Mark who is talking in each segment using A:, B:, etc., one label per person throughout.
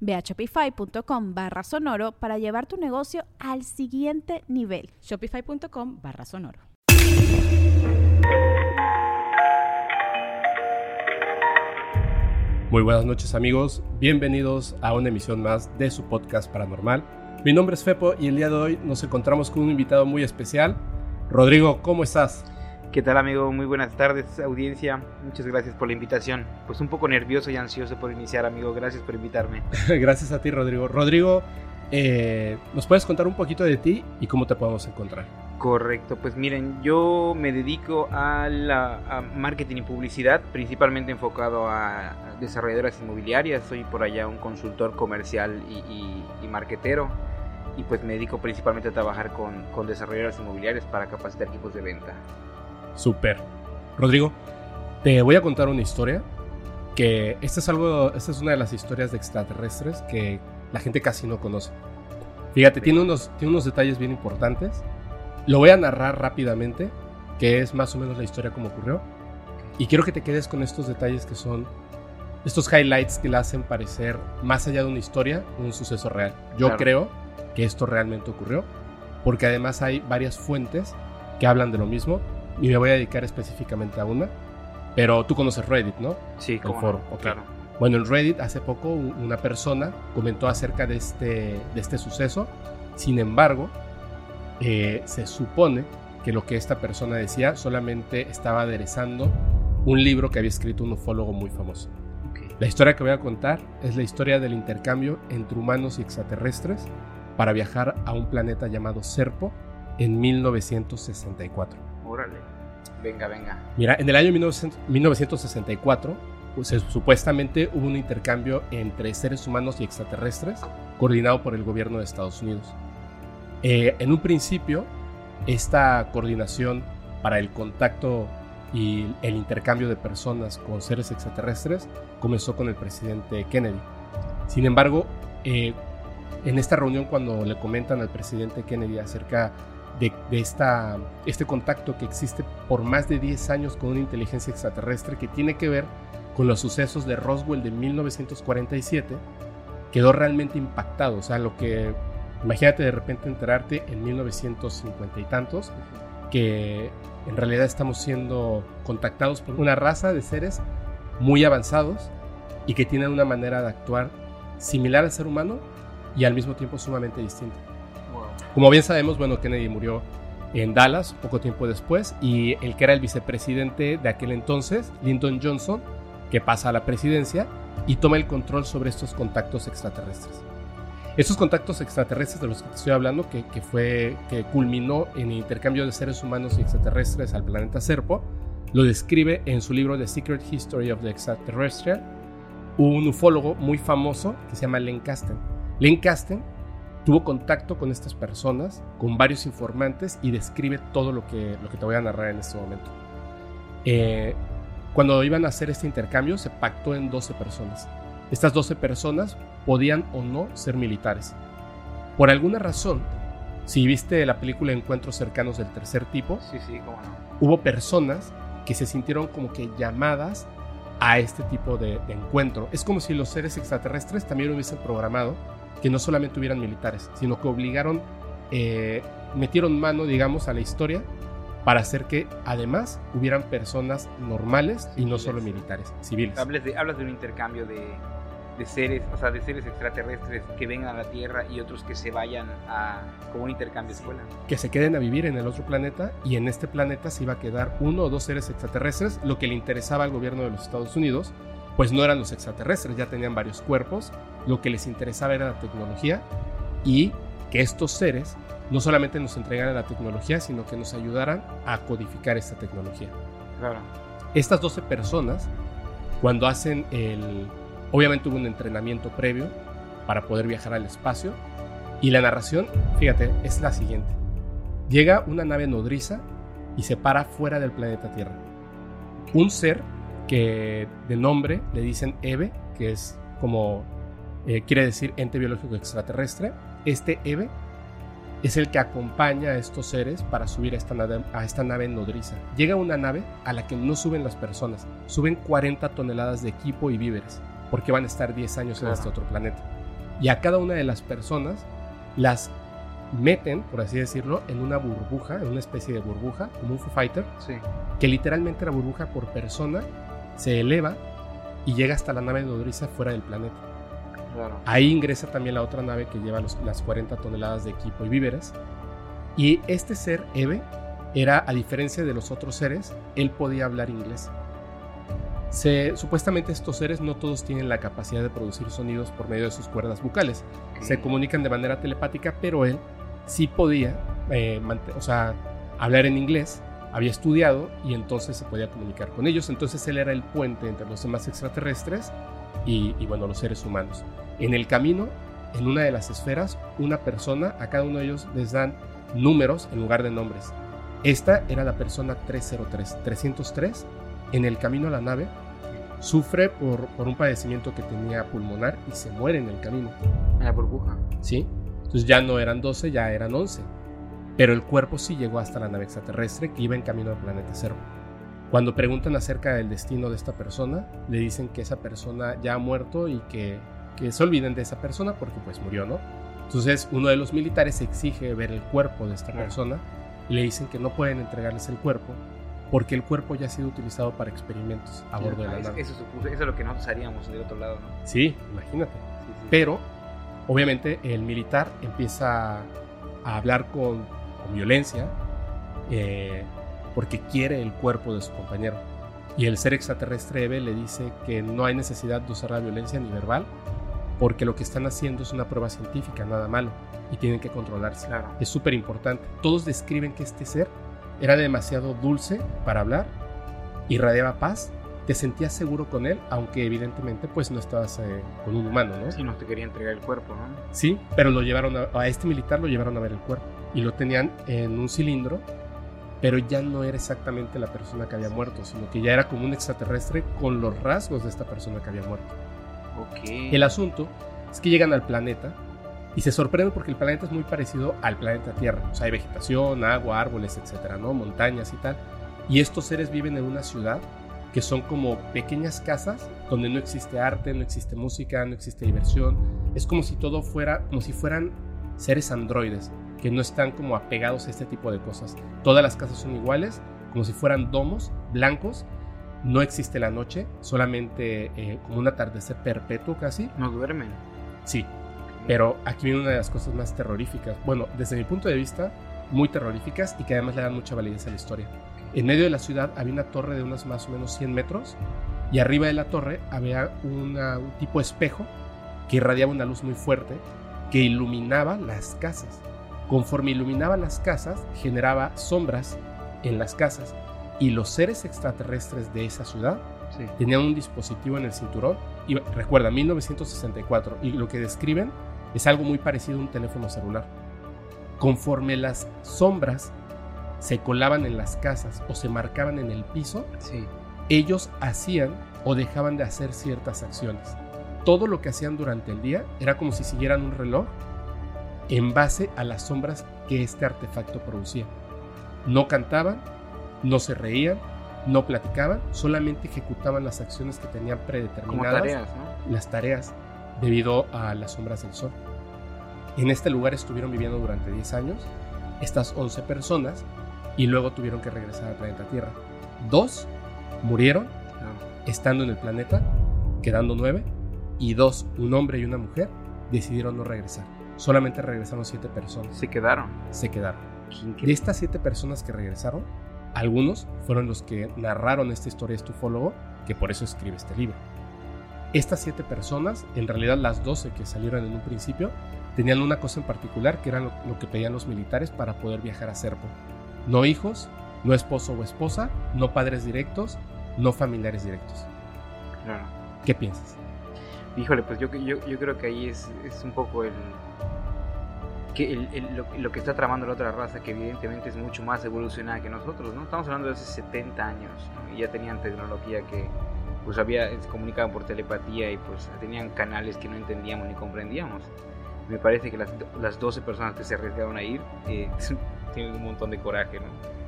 A: Ve a shopify.com barra sonoro para llevar tu negocio al siguiente nivel.
B: Shopify.com barra sonoro.
C: Muy buenas noches amigos, bienvenidos a una emisión más de su podcast paranormal. Mi nombre es Fepo y el día de hoy nos encontramos con un invitado muy especial. Rodrigo, ¿cómo estás?
D: ¿Qué tal amigo? Muy buenas tardes audiencia. Muchas gracias por la invitación. Pues un poco nervioso y ansioso por iniciar amigo. Gracias por invitarme.
C: gracias a ti Rodrigo. Rodrigo, eh, ¿nos puedes contar un poquito de ti y cómo te podemos encontrar?
D: Correcto, pues miren, yo me dedico a, la, marketing y publicidad, principalmente enfocado a desarrolladoras inmobiliarias. Soy por allá un consultor comercial y, y, marketero y pues me dedico principalmente a trabajar con, con desarrolladoras inmobiliarias para capacitar equipos de venta.
C: Super. Rodrigo, te voy a contar una historia que esta es algo, esta es una de las historias de extraterrestres que la gente casi no conoce. Fíjate, tiene unos, tiene unos detalles bien importantes. Lo voy a narrar rápidamente, que es más o menos la historia como ocurrió. Y quiero que te quedes con estos detalles que son estos highlights que la hacen parecer más allá de una historia, un suceso real. Yo creo que esto realmente ocurrió, porque además hay varias fuentes que hablan de lo mismo y me voy a dedicar específicamente a una. Pero tú conoces Reddit, ¿no?
D: Sí, como foro.
C: claro. Bueno, en Reddit hace poco una persona comentó acerca de este, de este suceso. Sin embargo, eh, se supone que lo que esta persona decía solamente estaba aderezando un libro que había escrito un ufólogo muy famoso. La historia que voy a contar es la historia del intercambio entre humanos y extraterrestres para viajar a un planeta llamado Serpo en 1964.
D: Órale. Venga, venga.
C: Mira, en el año 1964, pues, supuestamente hubo un intercambio entre seres humanos y extraterrestres coordinado por el gobierno de Estados Unidos. Eh, en un principio, esta coordinación para el contacto y el intercambio de personas con seres extraterrestres comenzó con el presidente Kennedy. Sin embargo, eh, en esta reunión cuando le comentan al presidente Kennedy acerca de, esta, este contacto que existe por más de 10 años con una inteligencia extraterrestre que tiene que ver con los sucesos de Roswell de 1947, quedó realmente impactado. O sea, lo que, imagínate de repente enterarte en 1950 y tantos, que en realidad estamos siendo contactados por una raza de seres muy avanzados y que tienen una manera de actuar similar al ser humano y al mismo tiempo sumamente distinta. Como bien sabemos, bueno, Kennedy murió en Dallas poco tiempo después y el que era el vicepresidente de aquel entonces, Lyndon Johnson, que pasa a la presidencia y toma el control sobre estos contactos extraterrestres. Estos contactos extraterrestres de los que te estoy hablando, que, fue, que culminó en el intercambio de seres humanos y extraterrestres al planeta Serpo, lo describe en su libro The Secret History of the Extraterrestrial un ufólogo muy famoso que se llama Len Kasten. Len Kasten tuvo contacto con estas personas, con varios informantes y describe todo lo que, lo que te voy a narrar en este momento. Eh, cuando iban a hacer este intercambio se pactó en 12 personas. Estas 12 personas podían o no ser militares. Por alguna razón, si viste la película Encuentros cercanos del tercer tipo,
D: sí, sí, cómo no.
C: hubo personas que se sintieron como que llamadas a este tipo de, de encuentro. Es como si los seres extraterrestres también hubiesen programado que no solamente hubieran militares, sino que obligaron, eh, metieron mano, digamos, a la historia para hacer que además hubieran personas normales y no solo militares, civiles.
D: Hablas de, hablas de un intercambio de, de seres, o sea, de seres extraterrestres que vengan a la Tierra y otros que se vayan a como un intercambio de escuela.
C: Que se queden a vivir en el otro planeta y en este planeta se iba a quedar uno o dos seres extraterrestres. Lo que le interesaba al gobierno de los Estados Unidos, pues no eran los extraterrestres, ya tenían varios cuerpos. Lo que les interesaba era la tecnología y que estos seres no solamente nos entregaran la tecnología, sino que nos ayudaran a codificar esta tecnología.
D: Claro.
C: Estas 12 personas, cuando hacen el... Obviamente hubo un entrenamiento previo para poder viajar al espacio. Y la narración, fíjate, es la siguiente. Llega una nave nodriza y se para fuera del planeta Tierra. Un ser que de nombre le dicen Eve, que es como eh, quiere decir ente biológico extraterrestre. Este Eve es el que acompaña a estos seres para subir a esta, nave, a esta nave nodriza. Llega una nave a la que no suben las personas, suben 40 toneladas de equipo y víveres, porque van a estar 10 años en este otro planeta. Y a cada una de las personas las meten, por así decirlo, en una burbuja, en una especie de burbuja, como un Foo Fighter,
D: Sí.
C: que literalmente la burbuja por persona se eleva y llega hasta la nave nodriza fuera del planeta.
D: Claro.
C: Ahí ingresa también la otra nave que lleva los- las 40 toneladas de equipo y víveres. Y este ser, Eve, era, a diferencia de los otros seres, él podía hablar inglés. Se, supuestamente estos seres no todos tienen la capacidad de producir sonidos por medio de sus cuerdas bucales. Se comunican de manera telepática, pero él sí podía eh, mante- o sea, hablar en inglés, había estudiado y entonces se podía comunicar con ellos. Entonces él era el puente entre los demás extraterrestres y, y, bueno, los seres humanos. En el camino, en una de las esferas, una persona, a cada uno de ellos les dan números en lugar de nombres. Esta era la persona 303. 303, en el camino a la nave, sufre por, por un padecimiento que tenía pulmonar y se muere en el camino.
D: En la burbuja.
C: ¿sí? Entonces ya no eran 12, ya eran 11. Pero el cuerpo sí llegó hasta la nave extraterrestre que iba en camino al planeta Cero. Cuando preguntan acerca del destino de esta persona, le dicen que esa persona ya ha muerto y que, que se olviden de esa persona porque pues murió, ¿no? Entonces uno de los militares exige ver el cuerpo de esta persona y le dicen que no pueden entregarles el cuerpo porque el cuerpo ya ha sido utilizado para experimentos a bordo de
D: Ah,
C: la
D: es-
C: nave.
D: eso, supuse- eso es lo que nosotros haríamos del otro lado, ¿no?
C: Sí, imagínate.
D: Sí, sí.
C: Pero, obviamente, el militar empieza a hablar con, violencia eh, porque quiere el cuerpo de su compañero. Y el ser extraterrestre Eve le dice que no hay necesidad de usar la violencia ni verbal porque lo que están haciendo es una prueba científica, nada malo, y tienen que controlarse.
D: Claro.
C: Es súper importante. Todos describen que este ser era demasiado dulce para hablar, irradiaba paz, te sentías seguro con él, aunque evidentemente pues no estabas eh, con un humano, ¿no?
D: Si no te quería entregar el cuerpo, ¿no?
C: Sí, pero lo llevaron a, a este militar lo llevaron a ver el cuerpo y lo tenían en un cilindro, pero ya no era exactamente la persona que había muerto, sino que ya era como un extraterrestre con los rasgos de esta persona que había muerto.
D: Ok.
C: El asunto es que llegan al planeta y se sorprenden porque el planeta es muy parecido al planeta Tierra. O sea, hay vegetación, agua, árboles, etcétera, ¿no? Montañas y tal. Y estos seres viven en una ciudad que son como pequeñas casas donde no existe arte, no existe música, no existe diversión. Es como si todo fuera, como si fueran seres androides que no están como apegados a este tipo de cosas. Todas las casas son iguales, como si fueran domos blancos. No existe la noche, solamente eh, como un atardecer perpetuo casi.
D: No duermen.
C: Sí, pero aquí viene una de las cosas más terroríficas. Bueno, desde mi punto de vista, muy terroríficas y que además le dan mucha validez a la historia. En medio de la ciudad había una torre de unos más o menos 100 metros y arriba de la torre había una- un tipo de espejo que irradiaba una luz muy fuerte que iluminaba las casas. Conforme iluminaba las casas, generaba sombras en las casas y los seres extraterrestres de esa ciudad
D: Sí.
C: tenían un dispositivo en el cinturón. Y recuerda, 1964. Y lo que describen es algo muy parecido a un teléfono celular. Conforme las sombras se colaban en las casas o se marcaban en el piso,
D: Sí.
C: ellos hacían o dejaban de hacer ciertas acciones. Todo lo que hacían durante el día era como si siguieran un reloj en base a las sombras que este artefacto producía. No cantaban, no se reían, no platicaban, solamente ejecutaban las acciones que tenían predeterminadas,
D: tareas, ¿no?
C: las tareas, debido a las sombras del sol. En este lugar estuvieron viviendo durante 10 años, estas 11 personas, y luego tuvieron que regresar al planeta Tierra. Dos murieron estando en el planeta, quedando nueve, y dos, un hombre y una mujer, decidieron no regresar. Solamente regresaron siete personas.
D: Se quedaron.
C: Se quedaron. De estas siete personas que regresaron, algunos fueron los que narraron esta historia estufólogo, que por eso escribe este libro. Estas siete personas, en realidad las doce que salieron en un principio, tenían una cosa en particular que era lo, que pedían los militares para poder viajar a Serpo. No hijos, no esposo o esposa, no padres directos, no familiares directos.
D: Claro.
C: ¿Qué piensas?
D: Híjole, pues yo, yo, yo creo que ahí es, es un poco el, que el, lo, que está tramando la otra raza, que evidentemente es mucho más evolucionada que nosotros, ¿no? Estamos hablando de hace 70 años, y ya tenían tecnología que pues había, se comunicaban por telepatía y pues tenían canales que no entendíamos ni comprendíamos. Me parece que las, las 12 personas que se arriesgaron a ir eh, un montón de coraje, ¿no?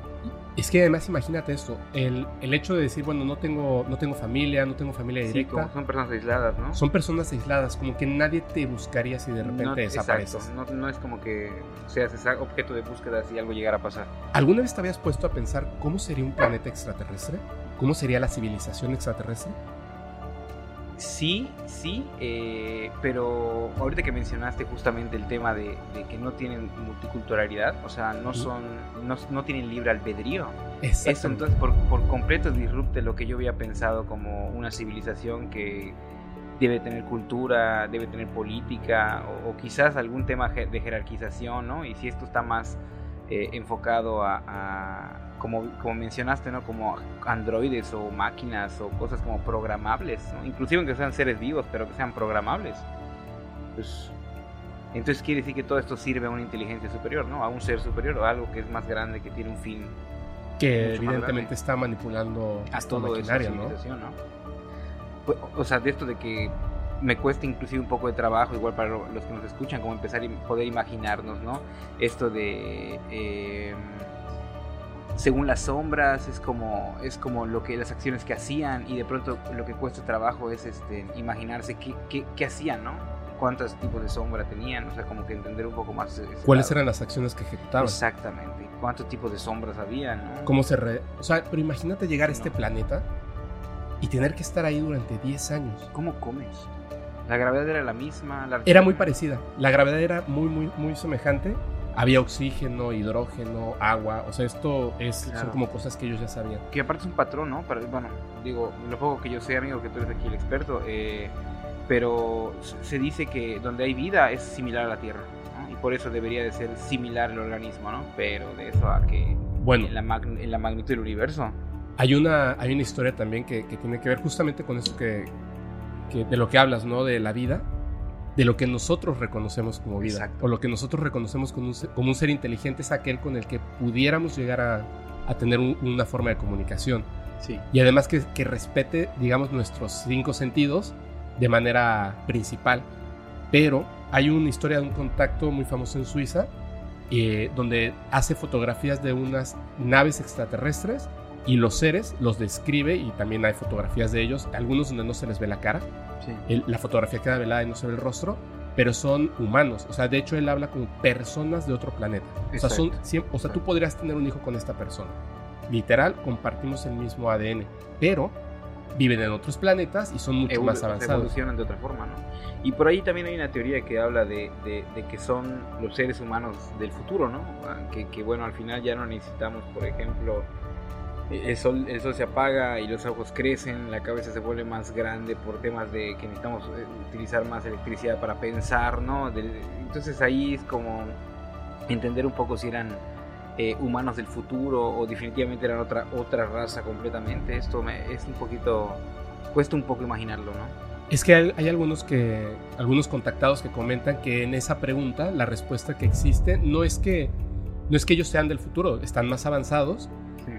C: Es que además imagínate esto, el, el, hecho de decir, bueno, no tengo, no tengo familia, no tengo familia directa.
D: son personas aisladas, ¿no?
C: Son personas aisladas, como que nadie te buscaría si de repente
D: no,
C: desapareces.
D: no, no, es como que seas objeto de búsqueda si algo llegara a pasar.
C: ¿Alguna vez te habías puesto a pensar cómo sería un planeta extraterrestre? ¿Cómo sería la civilización extraterrestre?
D: Sí, sí, eh, pero ahorita que mencionaste justamente el tema de, que no tienen multiculturalidad, o sea, no son, no, tienen libre albedrío. Eso entonces por, por, completo disrupte lo que yo había pensado como una civilización que debe tener cultura, debe tener política o, quizás algún tema de jerarquización, ¿no? Y si esto está más eh, enfocado a como, como mencionaste, ¿no? Como androides o máquinas o cosas como programables, ¿no? Inclusive que sean seres vivos, pero que sean programables. Pues, entonces quiere decir que todo esto sirve a una inteligencia superior, ¿no? A un ser superior o algo que es más grande, que tiene un fin.
C: Que evidentemente está manipulando
D: a todo maquinaria, ¿no? Pues, o sea, de esto de que me cuesta inclusive un poco de trabajo, igual para los que nos escuchan, como empezar a poder imaginarnos, ¿no? Esto de... Eh, según las sombras, es como, es como lo que las acciones que hacían y de pronto lo que cuesta trabajo es este, imaginarse qué, qué, qué hacían, ¿no? cuántos tipos de sombra tenían, o sea, como que entender un poco más.
C: ¿Cuáles eran las acciones que ejecutaban?
D: Exactamente, cuántos tipos de sombras había, ¿no?
C: ¿Cómo se re... O sea, pero imagínate llegar a este planeta y tener que estar ahí durante 10 años.
D: ¿Cómo comes? La gravedad era la misma.
C: era muy parecida. La gravedad era muy, muy, muy semejante había oxígeno, hidrógeno, agua, o sea, esto es, son como cosas que ellos ya sabían.
D: Que aparte es un patrón, ¿no? bueno, digo, lo poco que yo sé, amigo, que tú eres aquí el experto, eh, pero se dice que donde hay vida es similar a la Tierra, ¿no? Y por eso debería de ser similar el organismo, ¿no? Pero de eso a que bueno, en, la, en la magnitud del universo.
C: Hay una, hay una historia también que, que tiene que ver justamente con eso que, que, de lo que hablas, ¿no? De la vida de lo que nosotros reconocemos como vida. O lo que nosotros reconocemos como un, ser, como un, ser, inteligente es aquel con el que pudiéramos llegar a, a tener una forma de comunicación.
D: Sí.
C: Y además que, que, respete, digamos, nuestros cinco sentidos de manera principal. Pero hay una historia de un contacto muy famoso en Suiza, eh, donde hace fotografías de unas naves extraterrestres y los seres los describe y también hay fotografías de ellos, algunos donde no se les ve la cara la fotografía queda velada y no se ve el rostro, pero son humanos. O sea, de hecho él habla con personas de otro planeta. O sea, son, o sea, tú podrías tener un hijo con esta persona. Literal, compartimos el mismo ADN, pero viven en otros planetas y son mucho más avanzados.
D: Evolucionan de otra forma, ¿no? Y por ahí también hay una teoría que habla de, de, que son los seres humanos del futuro, ¿no? Que, que, bueno, al final ya no necesitamos, por ejemplo, el sol, el sol se apaga y los ojos crecen, la cabeza se vuelve más grande por temas de que necesitamos eh, utilizar más electricidad para pensar, ¿no? entonces ahí es como entender un poco si eran eh, humanos del futuro o definitivamente eran otra, otra raza completamente. Esto me, es un poquito, cuesta un poco imaginarlo, ¿no?
C: Es que hay, hay, algunos que algunos contactados que comentan que en esa pregunta la respuesta que existe no es que no es que ellos sean del futuro, están más avanzados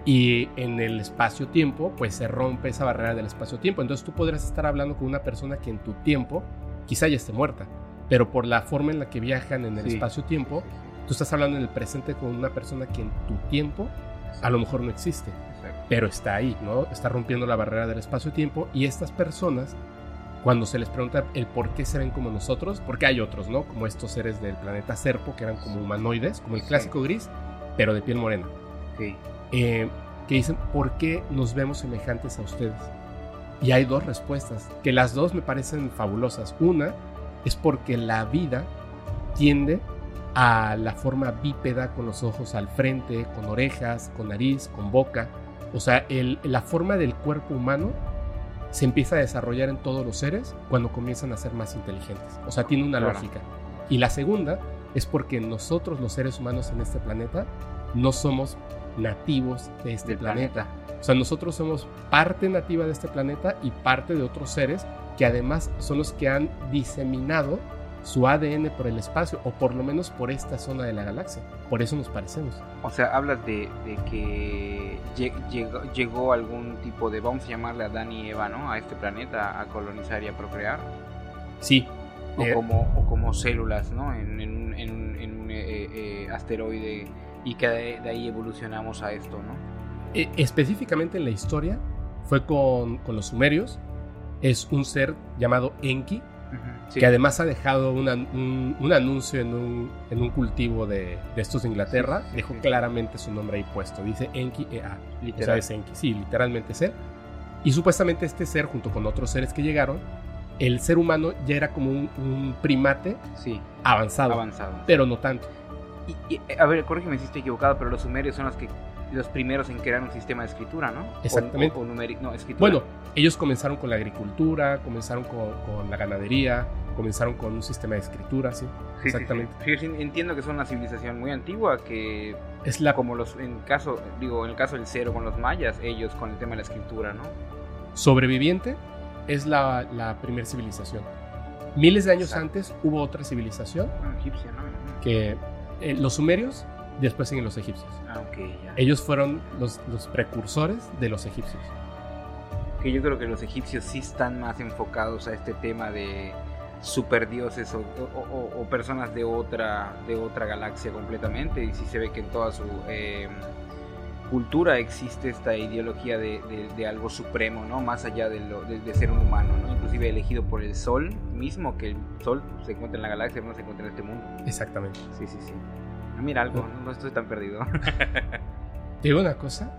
C: y en el espacio-tiempo, pues se rompe esa barrera del espacio-tiempo. Entonces tú podrías estar hablando con una persona que en tu tiempo quizá ya esté muerta, pero por la forma en la que viajan en el espacio-tiempo, tú estás hablando en el presente con una persona que en tu tiempo a lo mejor no existe, pero está ahí, ¿no? Está rompiendo la barrera del espacio-tiempo y estas personas, cuando se les pregunta el por qué se ven como nosotros, porque hay otros, ¿no? Como estos seres del planeta Serpo, que eran como humanoides, como el clásico gris, pero de piel morena.
D: Sí.
C: Eh, que dicen, ¿por qué nos vemos semejantes a ustedes? Y hay dos respuestas, que las dos me parecen fabulosas. Una es porque la vida tiende a la forma bípeda con los ojos al frente, con orejas, con nariz, con boca. O sea, el- la forma del cuerpo humano se empieza a desarrollar en todos los seres cuando comienzan a ser más inteligentes. O sea, tiene una
D: Claro.
C: lógica. Y la segunda es porque nosotros los seres humanos en este planeta no somos nativos de este
D: Del
C: planeta. O sea, nosotros somos parte nativa de este planeta y parte de otros seres que además son los que han diseminado su ADN por el espacio o por lo menos por esta zona de la galaxia. Por eso nos parecemos.
D: O sea, hablas de, de que lle- llegó, llegó algún tipo de, vamos a llamarle a Dan y Eva, ¿no? A este planeta a colonizar y a procrear.
C: Sí.
D: O,
C: eh,
D: como, o como células, ¿no? En, en un, en en un, eh, eh, asteroide y que de, de ahí evolucionamos a esto, ¿no?
C: eh, específicamente en la historia fue con, con los sumerios. Es un ser llamado Enki,
D: Sí.
C: que además ha dejado una- un, un anuncio en un, en un cultivo de, de estos de Inglaterra.
D: Sí,
C: Dejó
D: sí.
C: claramente su nombre ahí puesto. Dice Enki EA. O sea,
D: Literal.
C: es Enki. Sí, literalmente él. Y supuestamente este ser, junto con otros seres que llegaron, el ser humano ya era como un, un primate
D: Sí,
C: avanzado,
D: avanzado.
C: pero no tanto.
D: Y, y, a ver, corrígeme si estoy equivocado, pero los sumerios son los que los primeros en crear un sistema de escritura, ¿no?
C: Exactamente.
D: O, o numeri- no, escritura.
C: Bueno, ellos comenzaron con la agricultura, comenzaron con, con la ganadería, comenzaron con un sistema de escritura, sí. Exactamente.
D: Sí, sí, entiendo que son una civilización muy antigua que
C: Es la
D: como los en caso digo en el caso del cero con los mayas ellos con el tema de la escritura no
C: sobreviviente, es la, la primera civilización. Miles de años
D: Exacto.
C: antes hubo otra civilización
D: Ah, egipcia no
C: que eh, los sumerios, después siguen los egipcios.
D: ah ok ya
C: Ellos fueron los, los precursores de los egipcios.
D: que yo creo que los egipcios sí están más enfocados a este tema de superdioses o, o- o- o personas de otra de otra galaxia completamente y sí se ve que en toda su eh, cultura existe esta ideología de, de- de algo supremo no más allá de, lo, de, de ser un humano no inclusive elegido por el sol mismo que el sol se encuentra en la galaxia pero no se encuentra en este mundo
C: Exactamente.
D: Sí, sí, sí. Ah, Mira algo, no, no estoy tan perdido.
C: Te digo una cosa,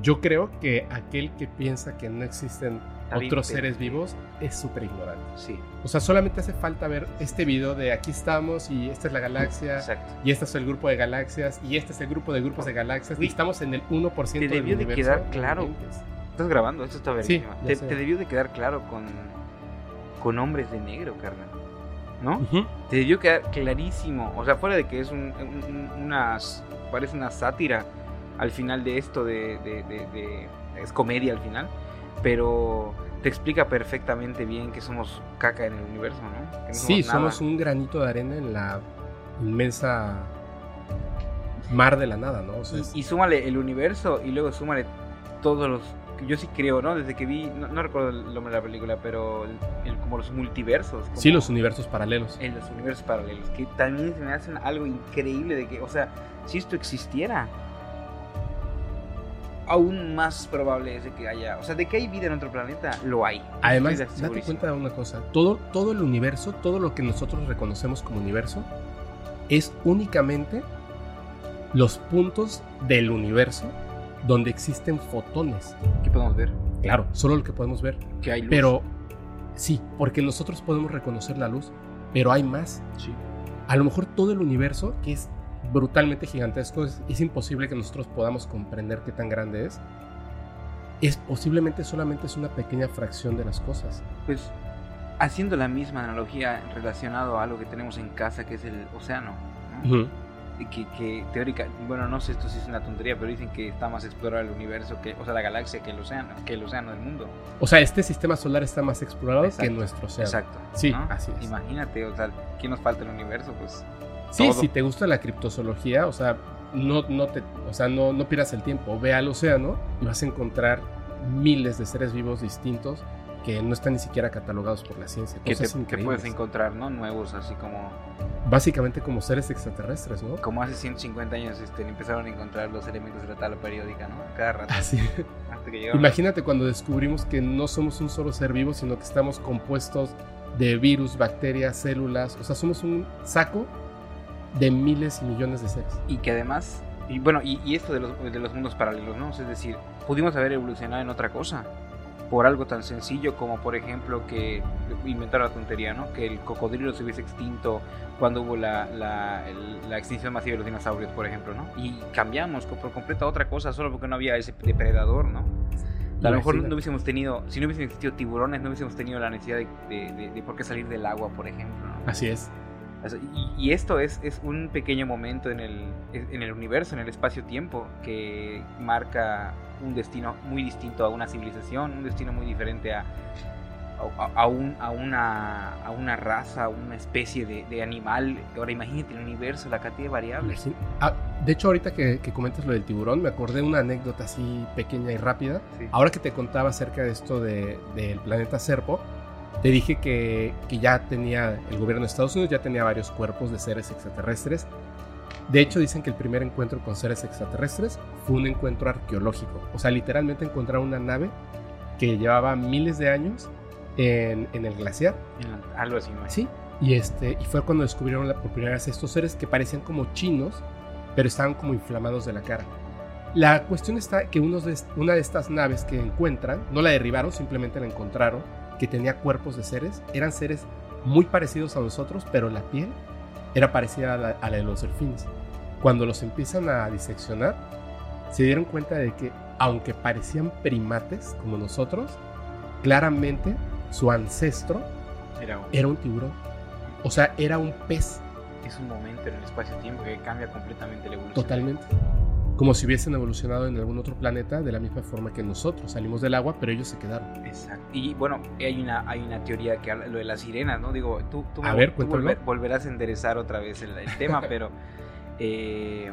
C: yo creo que aquel que piensa que no existen
D: Está bien
C: otros
D: perdido.
C: seres vivos es súper ignorante.
D: sí,
C: O sea, solamente hace falta ver este video de aquí estamos y esta es la galaxia
D: exacto.
C: y este es el grupo de galaxias y este es el grupo de grupos de galaxias y
D: Uy,
C: estamos en el 1%
D: te
C: del
D: debió de
C: universo.
D: quedar claro. Estás grabando, esto está
C: Sí,
D: te, te debió de quedar claro con, con hombres de negro, carnal. ¿No?
C: Ujú.
D: Te debió quedar clarísimo. O sea, fuera de que es un, un- un- una. Parece una sátira al final de esto, de, de- de- de- Es comedia al final. Pero te explica perfectamente bien que somos caca en el universo, ¿no? Que no
C: Sí,
D: nada.
C: somos un granito de arena en la inmensa mar de la nada, ¿no? O sea, es-
D: Y, y súmale el universo y luego súmale todos los. Yo sí creo, ¿no? Desde que vi. No, no recuerdo el nombre de la película, pero. el- el- como los multiversos. como-
C: sí, los universos paralelos.
D: En los universos paralelos. Que también se me hacen algo increíble de que. O sea, si esto existiera. Aún más probable es de que haya. O sea, de que hay vida en otro planeta, lo hay.
C: Además, date
D: segurísimo.
C: cuenta de una cosa, todo, todo el universo, todo lo que nosotros reconocemos como universo, es únicamente los puntos del universo donde existen fotones.
D: ¿Qué podemos ver?
C: Claro, solo lo que podemos ver.
D: Que hay luz.
C: Pero sí, porque nosotros podemos reconocer la luz, pero hay más.
D: Sí.
C: A lo mejor todo el universo, que es brutalmente gigantesco, es, es imposible que nosotros podamos comprender qué tan grande es. Es posiblemente solamente es una pequeña fracción de las cosas.
D: Pues. Haciendo la misma analogía relacionado a algo que tenemos en casa, que es el océano. ¿no? Que, que teórica, bueno, no sé, esto sí es una tontería, pero dicen que está más explorado el universo, que, o sea, la galaxia que el océano, que el océano del mundo.
C: O sea, este sistema solar está más explorado
D: Exacto,
C: que nuestro océano.
D: Exacto.
C: Sí,
D: ¿no?
C: así es.
D: Imagínate, o sea, ¿qué nos falta en el universo? Pues
C: Sí,
D: todo.
C: si te gusta la criptozoología, o sea, no, no te, o sea, no, no pierdas el tiempo. Ve al océano y vas a encontrar miles de seres vivos distintos que no están ni siquiera catalogados por la ciencia.
D: que te, que puedes encontrar, ¿no? Nuevos, así como,
C: Básicamente como seres extraterrestres, ¿no?
D: como hace 150 años este, empezaron a encontrar los elementos de la tabla periódica, ¿no? Cada rato,
C: Así.
D: hasta que llegaron.
C: Imagínate cuando descubrimos que no somos un solo ser vivo, sino que estamos compuestos de virus, bacterias, células. O sea, somos un saco de miles y millones de seres.
D: Y que además, y bueno, y, y esto de los, de los mundos paralelos, ¿no? Es decir, pudimos haber evolucionado en otra cosa. por algo tan sencillo como por ejemplo que inventar la tontería, ¿no? Que el cocodrilo se hubiese extinto cuando hubo la, la, la, extinción masiva de los dinosaurios, por ejemplo, ¿no? Y cambiamos por completo a otra cosa solo porque no había ese depredador, ¿no? A lo mejor no hubiésemos tenido, si no hubiesen existido tiburones, no hubiésemos tenido la necesidad de, de, de, por qué salir del agua, por ejemplo. ¿no?
C: Así es.
D: Y, y, esto es, es un pequeño momento en el, en el universo, en el espacio-tiempo, que marca un destino muy distinto a una civilización, un destino muy diferente a, a, a, un, a, una, a una raza, a una especie de, de, animal. Ahora imagínate el universo, la cantidad de variables.
C: Ah, de hecho, ahorita que, que, comentas lo del tiburón, me acordé de una anécdota así pequeña y rápida. Sí. Ahora que te contaba acerca de esto del de, planeta Serpo, te dije que, que ya tenía el gobierno de Estados Unidos, ya tenía varios cuerpos de seres extraterrestres. De hecho, dicen que el primer encuentro con seres extraterrestres fue un encuentro arqueológico. O sea, literalmente encontraron una nave que llevaba miles de años en, en el glaciar.
D: Algo así, ¿no?
C: Sí. Y, este, y fue cuando descubrieron la, por primera vez estos seres que parecían como chinos, pero estaban como inflamados de la cara. La cuestión está que unos de, una de estas naves que encuentran, no la derribaron, simplemente la encontraron, que tenía cuerpos de seres, eran seres muy parecidos a nosotros, pero la piel era parecida a la, a la de los delfines. Cuando los empiezan a diseccionar, se dieron cuenta de que, aunque parecían primates como nosotros, claramente su ancestro
D: era un,
C: era un tiburón. O sea, era un pez.
D: Es un momento en el espacio-tiempo que cambia completamente la evolución.
C: Totalmente. Como si hubiesen evolucionado en algún otro planeta de la misma forma que nosotros. Salimos del agua, pero ellos se quedaron.
D: Exacto. Y bueno, hay una, hay una teoría que habla lo de las sirenas, ¿no? Digo, tú, tú,
C: a ver,
D: tú volver, volverás a enderezar otra vez el, el tema, pero... Eh,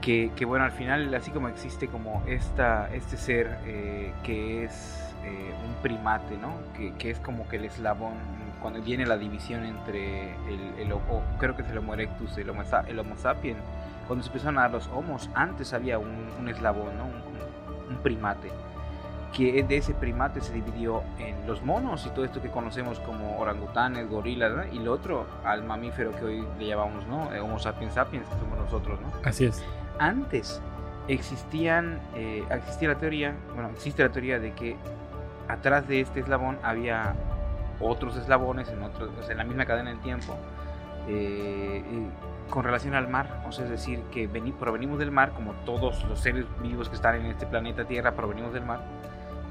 D: que, que, bueno, al final, así como existe como esta, este ser eh, que es eh, un primate, ¿no? Que, que, es como que el eslabón, cuando viene la división entre el, el o, creo que es el Homo erectus, el Homo, el homo sapiens, cuando se empezaron a dar los homos, antes había un, un eslabón, ¿no? Un, un, primate, que de ese primate se dividió en los monos y todo esto que conocemos como orangutanes, gorilas, ¿no? y el otro al mamífero que hoy le llamamos, ¿no? Homo sapiens sapiens, que somos nosotros, ¿no?
C: Así es.
D: Antes existían, eh, existía la teoría, bueno, existe la teoría de que atrás de este eslabón había otros eslabones en, o sea, en la misma cadena del tiempo eh, con relación al mar, o sea, es decir, que vení, provenimos del mar, como todos los seres vivos que están en este planeta Tierra provenimos del mar,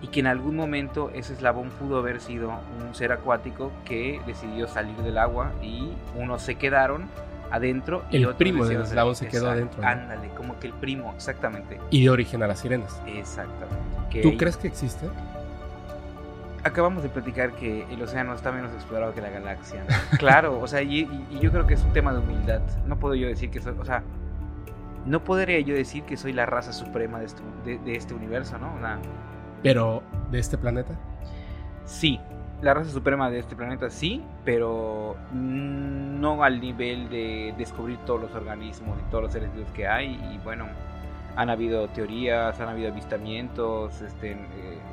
D: y que en algún momento ese eslabón pudo haber sido un ser acuático que decidió salir del agua y unos se quedaron adentro
C: el
D: y otro
C: primo del eslabón se quedó adentro. ¿no?
D: Ándale, como que el primo, exactamente.
C: Y de origen a las sirenas.
D: Exactamente.
C: ¿Tú crees que existe?
D: Acabamos de platicar que el océano está menos explorado que la galaxia. ¿no? claro, o sea, y, yo creo que es un tema de humildad. No puedo yo decir que soy, o sea, no podría yo decir que soy la raza suprema de este, de, de este universo, ¿no? Sea,
C: Pero de este planeta.
D: sí, la raza suprema de este planeta sí, pero no al nivel de descubrir todos los organismos y todos los seres vivos que hay. Y bueno, han habido teorías, han habido avistamientos, este, eh,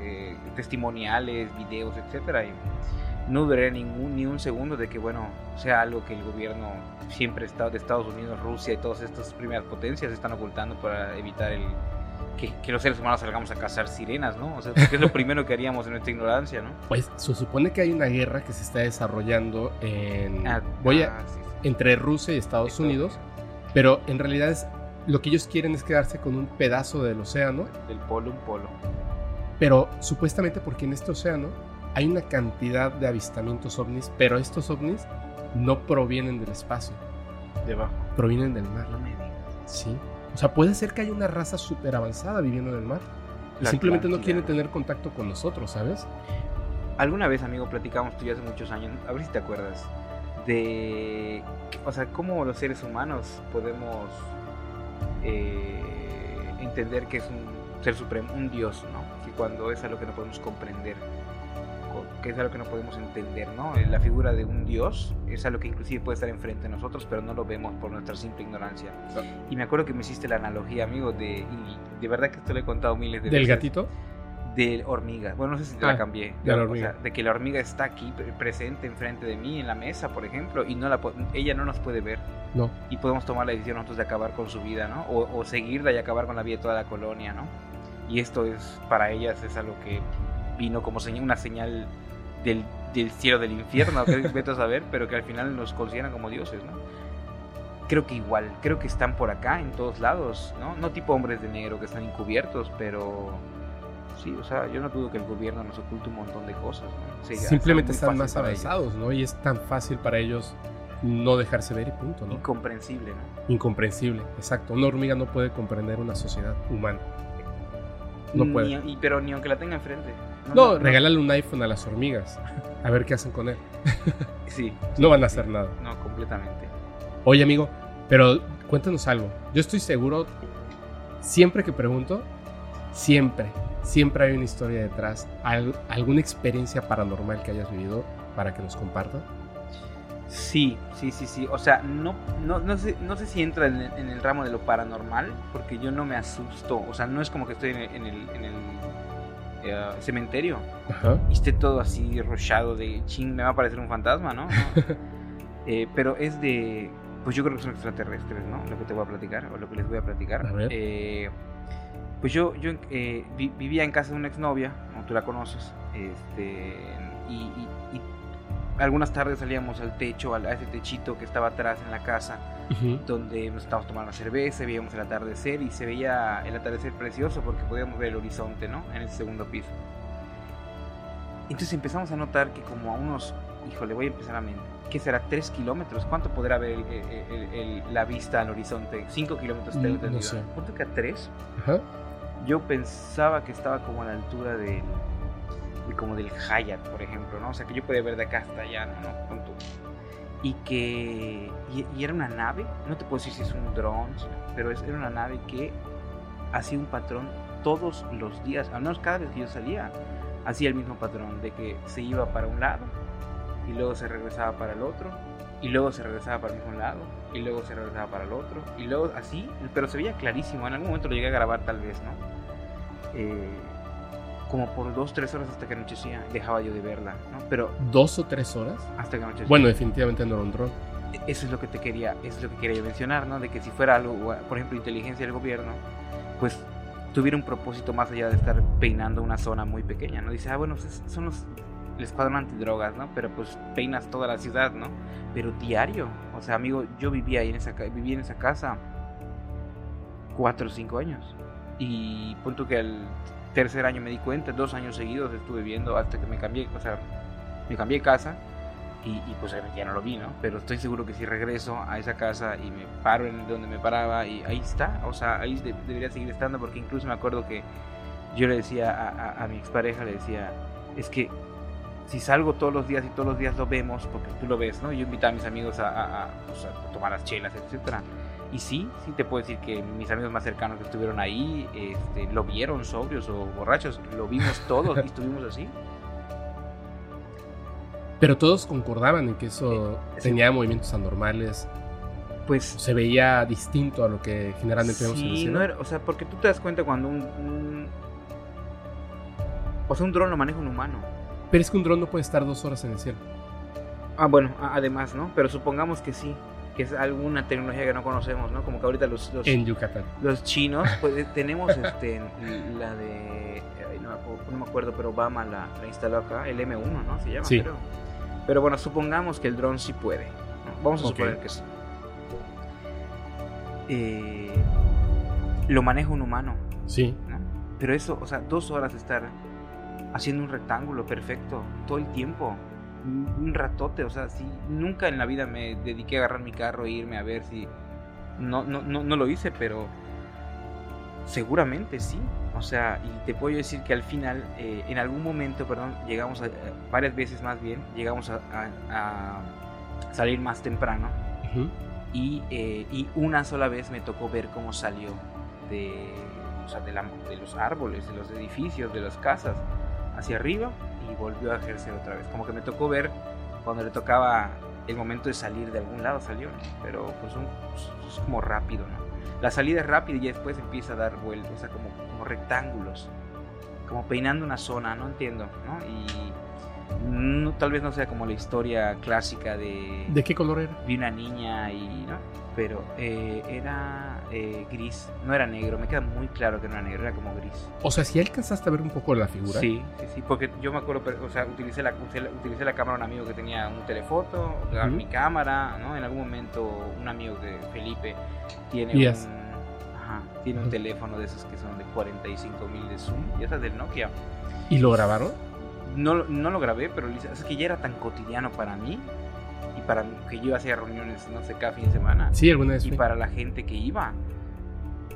D: eh, testimoniales, videos, etcétera. Y no dudaría ningún, ni un segundo de que, bueno, sea algo que el gobierno siempre está, de Estados Unidos, Rusia y todas estas primeras potencias están ocultando para evitar el que, que los seres humanos salgamos a cazar sirenas, ¿no? O sea, porque es lo primero que haríamos en nuestra ignorancia, ¿no?
C: Pues se supone que hay una guerra que se está desarrollando en.
D: Ah,
C: voy a-
D: ah, sí, sí.
C: entre Rusia y Estados
D: Estados
C: Unidos, pero en realidad es lo que ellos quieren es quedarse con un pedazo del océano,
D: Del polo un polo.
C: pero supuestamente porque en este océano hay una cantidad de avistamientos ovnis, pero estos ovnis no provienen del espacio,
D: Debajo.
C: provienen del mar.
D: No me digas.
C: Sí. O sea, puede ser que haya una raza súper avanzada viviendo en el mar.
D: La
C: simplemente no quieren tener contacto con nosotros, ¿sabes?
D: Alguna vez, amigo, platicamos tú ya hace muchos años, a ver si te acuerdas, de, o sea, cómo los seres humanos podemos eh, entender que es un ser supremo, un dios, ¿no? Que cuando es algo que no podemos comprender, co- que es algo que no podemos entender, ¿no? Eh, La figura de un dios es algo que inclusive puede estar enfrente de nosotros, pero no lo vemos por nuestra simple ignorancia. Y me acuerdo que me hiciste la analogía, amigo, de, y de verdad que esto lo he contado miles de
C: Del
D: veces
C: gatito.
D: De hormiga. Bueno, no sé si te
C: Ah,
D: la cambié.
C: de la
D: O
C: hormiga.
D: sea, de que la hormiga está aquí pre- presente enfrente de mí en la mesa, por ejemplo, y no la ella no nos puede ver.
C: No.
D: Y podemos tomar la decisión nosotros de acabar con su vida, ¿no? O, o seguirla y acabar con la vida de toda la colonia, ¿no? Y esto es, para ellas es algo que vino como señal, una señal del, del cielo del infierno, que vete a saber, pero que al final nos consideran como dioses, ¿no? Creo que igual, creo que están por acá en todos lados, ¿no? No tipo hombres de negro que están encubiertos, pero sí, o sea, yo no dudo que el gobierno nos oculte un montón de cosas, ¿no? Sí,
C: Simplemente
D: está
C: están más avanzados, ¿no? Y es tan fácil para ellos no dejarse ver y punto, ¿no?
D: Incomprensible, ¿no?
C: Incomprensible, exacto. Una hormiga no puede comprender una sociedad humana. No puede.
D: Ni- pero ni aunque la tenga enfrente.
C: No, regálale un iPhone a las hormigas. A ver qué hacen con él.
D: Sí.
C: No van a hacer nada.
D: No, completamente.
C: Oye, amigo, pero cuéntanos algo. Yo estoy seguro, siempre que pregunto, siempre, siempre hay una historia detrás, al- alguna experiencia paranormal que hayas vivido para que nos compartas.
D: Sí, sí, sí, sí. O sea, no, no, no, sé, no sé si entra en el, en el ramo de lo paranormal, porque yo no me asusto. O sea, no es como que estoy en el, en el, en el, eh, cementerio
C: Ajá.
D: y esté todo así rochado de ching, me va a aparecer un fantasma, ¿no? No. Eh, pero es de. Pues yo creo que son extraterrestres, ¿no? Lo que te voy a platicar, o lo que les voy a platicar.
C: A ver.
D: Eh, pues yo, yo eh, vi- vivía en casa de una exnovia, ¿no? tú la conoces, este, y, y- y algunas tardes salíamos al techo, a ese techito que estaba atrás en la casa,
C: Ujú.
D: donde nos estábamos tomando una cerveza, veíamos el atardecer y se veía el atardecer precioso porque podíamos ver el horizonte, ¿no? En el segundo piso. Entonces empezamos a notar que como a unos, híjole, voy a empezar a mentir, ¿qué será? ¿Tres kilómetros? ¿Cuánto podrá ver el- el- el- la vista al horizonte? ¿Cinco kilómetros?
C: Mm, no
D: entendido.
C: sé.
D: ¿Cuánto que a tres?
C: Ajá.
D: Yo pensaba que estaba como a la altura del, de como del Hyatt, por ejemplo, ¿no? O sea, que yo podía ver de acá hasta allá, ¿no? ¿no? Y que... Y, y era una nave, no te puedo decir si es un dron, pero es- era una nave que hacía un patrón todos los días, al menos cada vez que yo salía, hacía el mismo patrón, de que se iba para un lado, y luego se regresaba para el otro, y luego se regresaba para el mismo lado, y luego se regresaba para el otro, y luego así, pero se veía clarísimo, en algún momento lo llegué a grabar tal vez, ¿no? Eh, como por dos, tres horas hasta que anochecía, dejaba yo de verla, ¿no? Pero
C: ¿Dos o tres horas?
D: hasta que anochecía.
C: Bueno, definitivamente no era un dron.
D: Eso es lo que te quería, eso es lo que quería mencionar, ¿no? De que si fuera algo, por ejemplo, inteligencia del gobierno, pues tuviera un propósito más allá de estar peinando una zona muy pequeña, ¿no? Dice, ah, bueno, pues son los el escuadrón antidrogas, ¿no? Pero pues peinas toda la ciudad, ¿no? Pero diario, o sea, amigo, yo vivía ahí en esa, viví en esa casa cuatro o cinco años y punto que al tercer año me di cuenta, dos años seguidos estuve viendo hasta que me cambié, o sea, me cambié casa y, pues ya no lo vi, ¿no? Pero estoy seguro que si regreso a esa casa y me paro en donde me paraba y ahí está, o sea, ahí de- debería seguir estando porque incluso me acuerdo que yo le decía a, a- a mi expareja, le decía, es que si salgo todos los días y todos los días lo vemos, porque tú lo ves, ¿no? Yo invitaba a mis amigos a, a- pues, a tomar las chelas, etcétera. Y sí, sí te puedo decir que mis amigos más cercanos que estuvieron ahí, este, lo vieron sobrios o borrachos, lo vimos todos y estuvimos así.
C: Pero todos concordaban en que eso
D: sí.
C: tenía movimientos anormales,
D: Pues
C: se veía distinto a lo que generalmente vemos en el cielo.
D: no era- o sea, porque tú te das cuenta cuando un, un- o sea, un dron lo maneja un humano.
C: Pero es que un dron no puede estar dos horas en el cielo.
D: Ah, bueno, además, ¿no? Pero supongamos que sí, que es alguna tecnología que no conocemos, ¿no? Como que ahorita los, los,
C: En Yucatán.
D: los chinos, pues tenemos este, la de, no, me acuerdo, pero Obama la, la instaló acá, el M1, ¿no? Se llama,
C: Sí.
D: creo. Pero bueno, supongamos que el dron sí puede. ¿no? Vamos a suponer que sí. Eh, lo maneja un humano.
C: Sí.
D: ¿no? Pero eso, o sea, dos horas de estar haciendo un rectángulo perfecto todo el tiempo, un ratote, o sea, sí, nunca en la vida me dediqué a agarrar mi carro e irme a ver si... No, no, no, no lo hice, pero seguramente sí. O sea, y te puedo decir que al final, eh, en algún momento, perdón, llegamos a, eh, varias veces más bien, llegamos a, a- a salir más temprano y, eh, y una sola vez me tocó ver cómo salió de, o sea, de, la- de los árboles, de los edificios, de las casas, hacia arriba y volvió a ejercer otra vez. Como que me tocó ver cuando le tocaba el momento de salir de algún lado, salió, ¿no? pero pues un- pues, es como rápido, ¿no? La salida es rápida y después empieza a dar vueltas, o sea, como, como rectángulos, como peinando una zona, no entiendo, ¿no? Y no, tal vez no sea como la historia clásica de...
C: ¿De qué color era?
D: Vi una niña y... ¿no? Pero eh, era eh, gris, no era negro, me queda muy claro que no era negro, era como gris.
C: O sea, si alcanzaste a ver un poco la figura.
D: Sí, sí, sí, porque yo me acuerdo, o sea, utilicé la, utilicé, la cámara de un amigo que tenía un telefoto,
C: Ujú.
D: mi cámara, ¿no? En algún momento un amigo de Felipe tiene
C: Yes.
D: un... Tiene un teléfono de esos que son de 45 mil de zoom, y esas del Nokia.
C: ¿Y lo grabaron?
D: No, no lo grabé, pero es que ya era tan cotidiano para mí para que yo hacía reuniones, no sé, cada fin de semana.
C: Sí, alguna vez
D: y
C: fui.
D: para la gente que iba.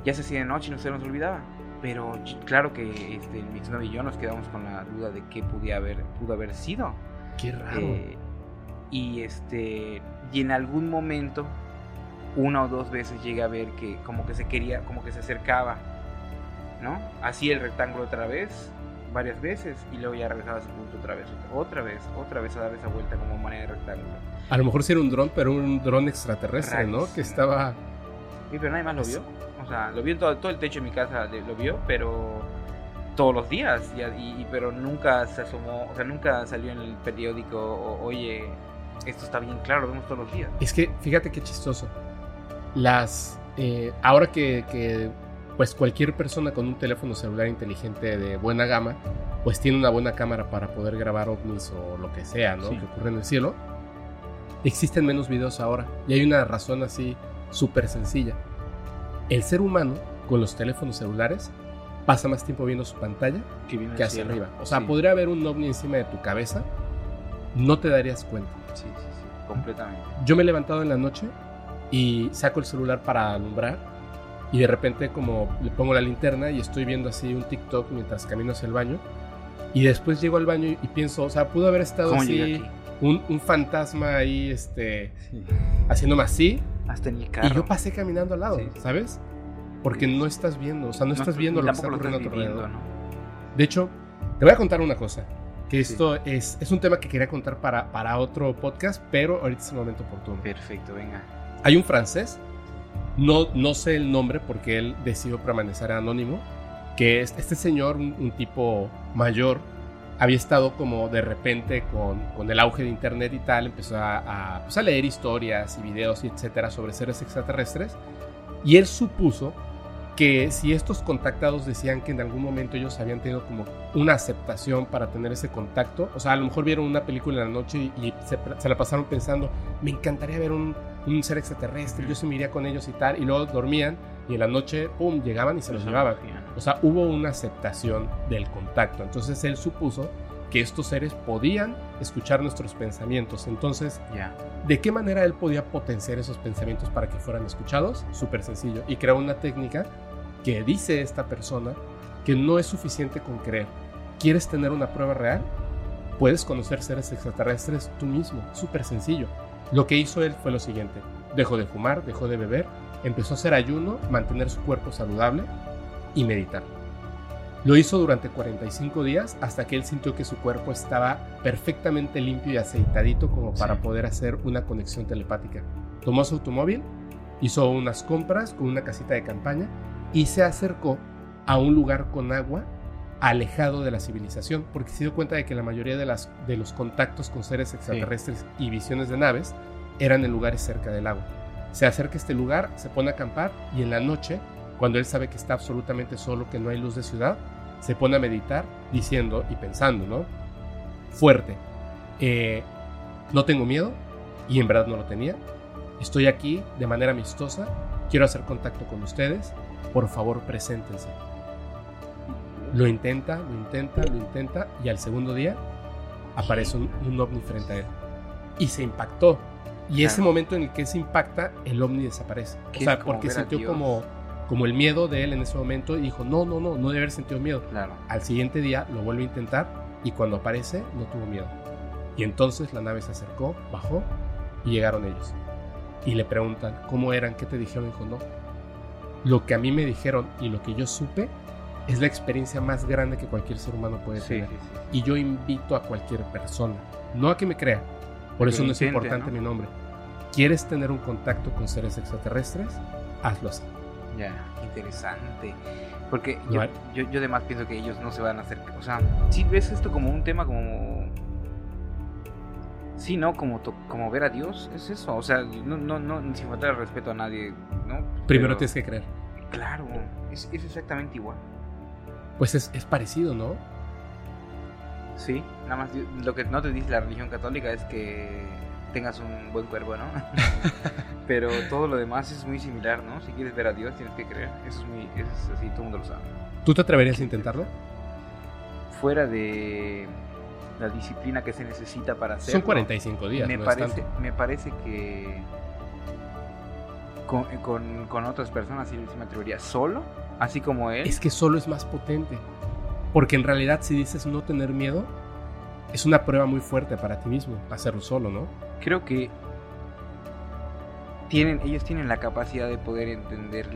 D: Ya se hacía de noche y no se nos olvidaba. Pero claro que este, mi exnovio y yo nos quedamos con la duda de qué podía haber, pudo haber sido.
C: Qué raro.
D: Eh, y este y en algún momento una o dos veces llegué a ver que como que se quería como que se acercaba no hacía el rectángulo otra vez varias veces y luego ya regresaba a su punto otra vez otra vez otra vez a dar esa vuelta como manera de rectángulo
C: A lo mejor sí era un dron, pero un dron extraterrestre, ¿no? Que estaba...
D: Sí, pero nadie más lo vio. O sea lo vio en todo, todo el techo de mi casa lo vio pero todos los días. Y, y- pero nunca se asomó o sea nunca salió en el periódico o, oye esto está bien claro lo vemos todos los días
C: Es que, fíjate qué chistoso. Las... eh, ahora que, que, pues cualquier persona con un teléfono celular inteligente de buena gama, pues tiene una buena cámara para poder grabar ovnis o lo que sea, ¿no?
D: Sí.
C: Que ocurre en el cielo. Existen menos videos ahora. Y hay una razón así súper sencilla. El ser humano, con los teléfonos celulares, pasa más tiempo viendo su pantalla
D: que
C: que hacia
D: cielo.
C: arriba. O sea,
D: Sí.
C: podría haber un ovni encima de tu cabeza, no te darías cuenta.
D: Sí, sí, sí, completamente.
C: Yo me he levantado en la noche y saco el celular para alumbrar y de repente como le pongo la linterna y estoy viendo así un TikTok mientras camino hacia el baño y después llego al baño y, y pienso, o sea, pudo haber estado
D: ¿Cómo
C: así un, un fantasma ahí este haciéndome así
D: Hasta en el carro.
C: y yo pasé caminando al lado,
D: Sí, sí.
C: ¿sabes? Porque no estás viendo, o sea, no, estás viendo lo que está ocurriendo a tu alrededor.
D: ¿no?
C: De hecho, te voy a contar una cosa. Que
D: Sí.
C: esto es, es un tema que quería contar para, para otro podcast, pero ahorita es el momento oportuno.
D: Perfecto, venga.
C: Hay un francés, no, no sé el nombre porque él decidió permanecer anónimo, que es este señor, un, un tipo mayor, había estado como de repente con, con el auge de internet y tal, empezó a, a, pues, a leer historias y videos y etcétera sobre seres extraterrestres, y él supuso que si estos contactados decían que en algún momento ellos habían tenido como una aceptación para tener ese contacto, o sea, a lo mejor vieron una película en la noche y, se, se la pasaron pensando, me encantaría ver un, un ser extraterrestre, yo se me iría con ellos y tal, y luego dormían y en la noche, pum, llegaban y se los llevaban. O sea, hubo una aceptación del contacto. Entonces él supuso que estos seres podían escuchar nuestros pensamientos. Entonces,
D: Ya.
C: ¿de qué manera él podía potenciar esos pensamientos para que fueran escuchados? Súper sencillo. Y creó una técnica que dice esta persona que no es suficiente con creer. ¿Quieres tener una prueba real? Puedes conocer seres extraterrestres tú mismo. Súper sencillo. Lo que hizo él fue lo siguiente. Dejó de fumar, dejó de beber, empezó a hacer ayuno, mantener su cuerpo saludable y meditar. Lo hizo durante 45 días hasta que él sintió que su cuerpo estaba perfectamente limpio y aceitadito como para
D: Sí.
C: poder hacer una conexión telepática. Tomó su automóvil, hizo unas compras con una casita de campaña y se acercó a un lugar con agua alejado de la civilización, porque se dio cuenta de que la mayoría de, las, de los contactos con seres extraterrestres y visiones de naves eran en lugares cerca del agua. Se acerca a este lugar, se pone a acampar y en la noche, cuando él sabe que está absolutamente solo, que no hay luz de ciudad, se pone a meditar diciendo y pensando, ¿no? Fuerte. eh, no tengo miedo y en verdad no lo tenía. Estoy aquí de manera amistosa. Quiero hacer contacto con ustedes. Por favor, preséntense. Lo intenta, lo intenta, lo intenta y al segundo día aparece un, un ovni frente a él. Y se impactó. Y ese momento en el que se impacta, el ovni desaparece. O sea, porque sintió
D: Dios.
C: como, como el miedo de él en ese momento y dijo, no, no, no, no debe haber sentido miedo.
D: Claro.
C: Al siguiente día lo vuelve a intentar y cuando aparece no tuvo miedo. Y entonces la nave se acercó, bajó y llegaron ellos. Y le preguntan, ¿cómo eran? ¿Qué te dijeron? Dijo, no. Lo que a mí me dijeron y lo que yo supe es la experiencia más grande que cualquier ser humano puede
D: Sí,
C: tener.
D: sí, sí.
C: Y yo invito a cualquier persona, no a que me crea, por
D: Que
C: eso no es importante
D: ¿no?
C: mi nombre. ¿Quieres tener un contacto con seres extraterrestres? Hazlo así.
D: Ya, interesante. Porque yo, yo, yo además pienso que ellos no se van a acercar. O sea, si ves esto como un tema como Sí, ¿no? Como, to- como ver a Dios, es eso. O sea, no, no, no sin faltar respeto a nadie, ¿no?
C: Primero tienes que creer.
D: Claro, es, es exactamente igual.
C: Pues es, es parecido, ¿no?
D: Sí, nada más lo que no te dice la religión católica es que tengas un buen cuerpo, ¿no? Pero todo lo demás es muy similar, ¿no? Si quieres ver a Dios tienes que creer. Eso es muy, eso es así, todo el mundo lo sabe.
C: ¿Tú te atreverías a intentarlo?
D: Fuera de la disciplina que se necesita para hacerlo.
C: Son 45 días,
D: me
C: no
D: parece, me parece que con, con, con otras personas sí, sí me atrevería. ¿Solo? Así como él.
C: Es que solo es más potente. Porque en realidad si dices no tener miedo, es una prueba muy fuerte para ti mismo, hacerlo solo, ¿no?
D: creo que tienen, ellos tienen la capacidad de poder entender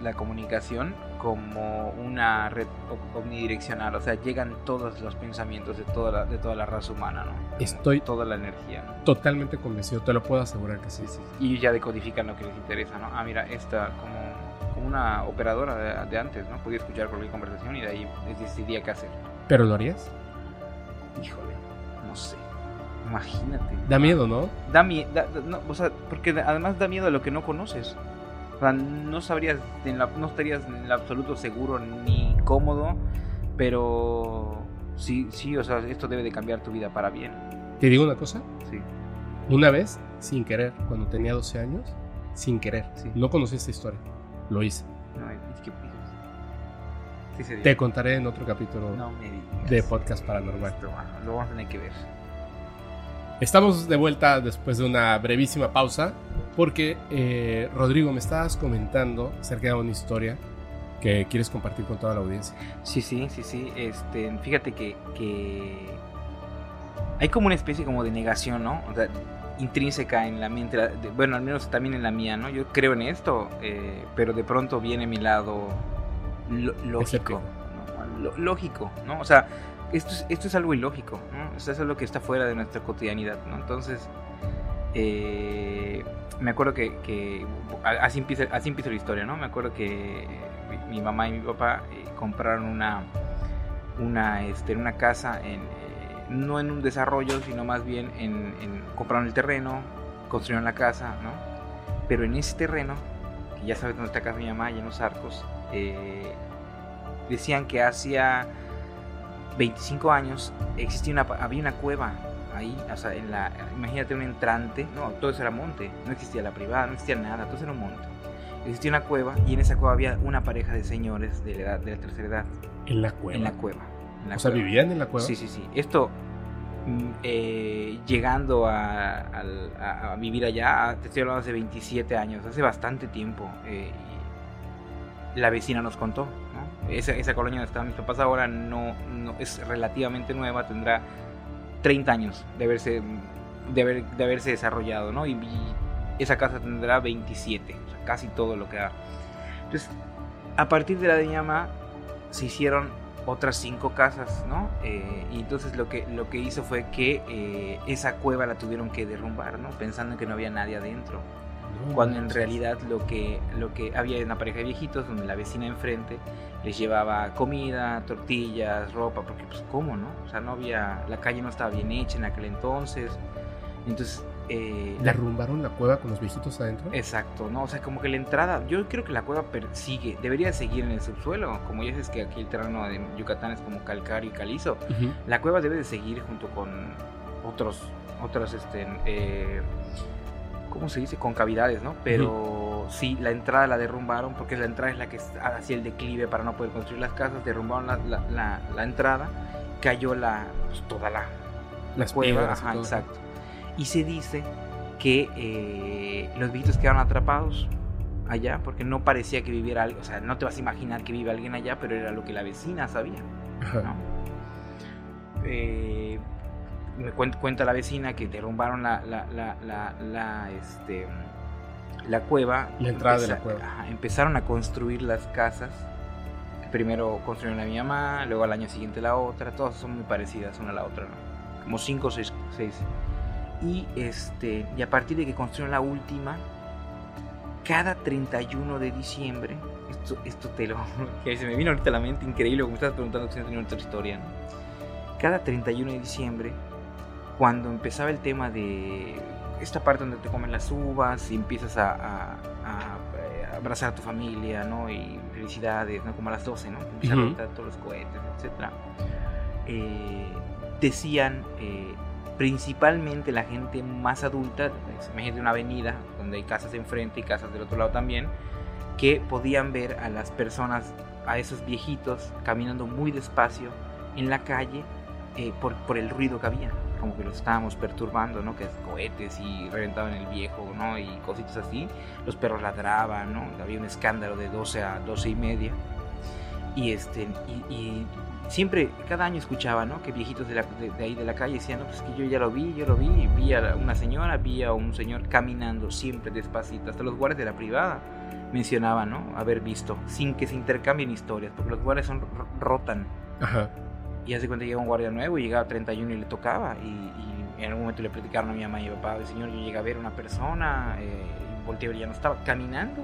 D: la comunicación como una red omnidireccional, o sea, llegan todos los pensamientos de toda la, de toda la raza humana, ¿no?
C: Estoy-
D: toda la energía, ¿no?
C: Totalmente convencido, te lo puedo asegurar que sí.
D: Sí, sí. Y ya decodifican lo que les interesa, ¿no? Ah, mira, esta como, como una operadora de, de antes, ¿no? Podía escuchar cualquier conversación y de ahí decidía qué hacer.
C: ¿Pero lo harías?
D: Híjole, no sé. Imagínate.
C: Da miedo, ¿no?
D: Da miedo, no, o sea, porque además da miedo a lo que no conoces. Sea, no sabrías, en la- no estarías en el absoluto seguro ni cómodo, pero sí, sí, o sea, esto debe de cambiar tu vida para bien.
C: Te digo una cosa,
D: Sí,
C: una vez, sin querer, cuando tenía 12 años, sin querer,
D: Sí.
C: no conocí esta historia, lo hice.
D: no, es que sí se
C: Te contaré en otro capítulo
D: no me digas.
C: de Podcast Paranormal.
D: Esto, bueno, lo vamos a tener que ver.
C: Estamos de vuelta después de una brevísima pausa porque eh, Rodrigo me estabas comentando acerca de una historia que quieres compartir con toda la audiencia.
D: Sí, sí, sí, sí. Este, fíjate que, que hay como una especie como de negación, ¿no? O sea, intrínseca en la mente, de- bueno, al menos también en la mía, ¿no? Yo creo en esto, eh, pero de pronto viene mi lado lógico, lógico, ¿no? O sea, esto es, algo ilógico, ¿no? Es algo que está fuera de nuestra cotidianidad, ¿no? Entonces, eh, me acuerdo que, así, empieza, la historia, ¿no? Me acuerdo que mi, mamá y mi papá eh, compraron una, una, este, una casa, eh, no en un desarrollo, sino más bien en, compraron el terreno, construyeron la casa, ¿no? Pero en ese terreno, que ya sabes dónde está casa mi mamá, allá en los arcos, decían que hacía 25 años existía una, había una cueva ahí, o sea, en la, imagínate un entrante, no, todo eso era monte, no existía la privada, no existía nada, todo eso era un monte. Existía una cueva y en esa cueva había una pareja de señores de la edad, de la tercera edad,
C: En la cueva.
D: en la cueva. en la
C: o sea, vivían en la cueva.
D: Sí, sí, sí. Esto, mm, eh, llegando a, al- a- a vivir allá, te estoy hablando hace 27 años, hace bastante tiempo. eh, la vecina nos contó. Esa, esa colonia donde estaban mis papás ahora no, no es relativamente nueva, tendrá 30 años de haberse, de haber, de haberse desarrollado, ¿no? Y, y esa casa tendrá 27, o sea, casi todo lo que da. Entonces, a partir de la de mi se hicieron otras cinco casas, ¿no? Eh, y entonces lo que, lo que hizo fue que eh, esa cueva la tuvieron que derrumbar, ¿no? Pensando que no había nadie adentro. Cuando en realidad lo que, lo que había una pareja de viejitos donde la vecina enfrente les llevaba comida, tortillas, ropa, porque pues cómo, ¿no? O sea, no había, la calle no estaba bien hecha en aquel entonces. Entonces, eh, la
C: ¿Derrumbaron la cueva con los viejitos adentro?
D: Exacto, ¿no? O sea, como que la entrada, yo creo que la cueva persigue, debería seguir en el subsuelo, como ya dices que aquí el terreno de Yucatán es como calcáreo y calizo, la cueva debe de seguir junto con otros, otras, este, eh, ¿cómo se dice? Con cavidades, ¿no? Pero sí, la entrada la derrumbaron porque la entrada es la que hacía el declive para no poder construir las casas, derrumbaron la, la- la- la entrada, cayó la, pues, toda la,
C: Las
D: cueva,
C: y
D: ajá, exacto. Y se dice que eh, los viejitos quedaron atrapados allá porque no parecía que viviera alguien, o sea, no te vas a imaginar que vive alguien allá, pero era lo que la vecina sabía,
C: Ajá.
D: ¿no? Eh, me cuen- cuenta la vecina que derrumbaron la, la, la, la, la, este, la cueva.
C: La entrada de la
D: Empeza-
C: cueva.
D: ajá, empezaron a construir las casas. Primero construyeron de mi mamá, luego al año siguiente la otra. Todas son muy parecidas una a la otra, ¿no? Como cinco o seis, seis. Y, este, y a partir de que construyeron la última, cada 31 de diciembre, esto, esto te lo... que se me vino ahorita a la mente, increíble, como estás preguntando si no tenía otra historia, ¿no? Cada 31 de diciembre cuando empezaba el tema de esta parte donde te comen las uvas y empiezas a, a- a, eh, abrazar a tu familia, ¿no? Y felicidades, ¿no? Como a las 12, ¿no? Empiezan a
C: Ujú.
D: botar todos los cohetes, etc. decían, eh, principalmente la gente más adulta, imagínate una avenida donde hay casas enfrente y casas del otro lado también, que podían ver a las personas, a esos viejitos, caminando muy despacio en la calle eh, por, por el ruido que había, como que los estábamos perturbando, ¿no? Que es cohetes y reventaban el viejo, ¿no? Y cositas así. Los perros ladraban, ¿no? Había un escándalo de 12 a 12 y media. Y este, y, y siempre, cada año escuchaba, ¿no? Que viejitos de, la- de- de ahí de la calle decían, no, pues que yo ya lo vi, yo lo vi, vi a una señora, vi a un señor caminando siempre despacito, hasta los guardias de la privada mencionaban, ¿no? Haber visto, sin que se intercambien historias, porque los guardias son, ro- rotan.
C: Ajá.
D: Y hace cuenta llega un guardia nuevo y llegaba a 31 y le tocaba. Y, y en algún momento le platicaron a mi mamá y mi papá, señor, yo llegué a ver una persona, eh, y a ver, ya no estaba caminando.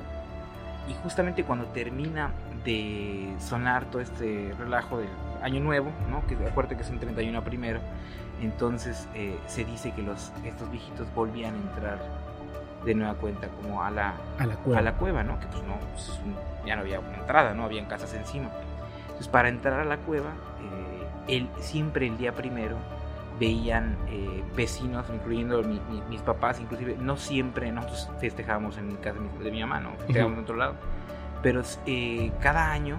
D: Y justamente cuando termina de sonar todo este relajo del año nuevo, ¿no? Que acuérdate que es un 31 primero, entonces eh, se dice que los, estos viejitos volvían a entrar de nueva cuenta como a la,
C: A la cueva.
D: a la cueva, ¿no? Que pues no, pues, ya no había una entrada, ¿no? Habían casas encima. Entonces para entrar a la cueva, él, siempre el día primero veían eh, vecinos, incluyendo mi- mi- mis papás, inclusive no siempre nosotros festejábamos en casa de mi, de mi mamá, ¿no? Festejábamos en otro lado. Pero eh, cada año,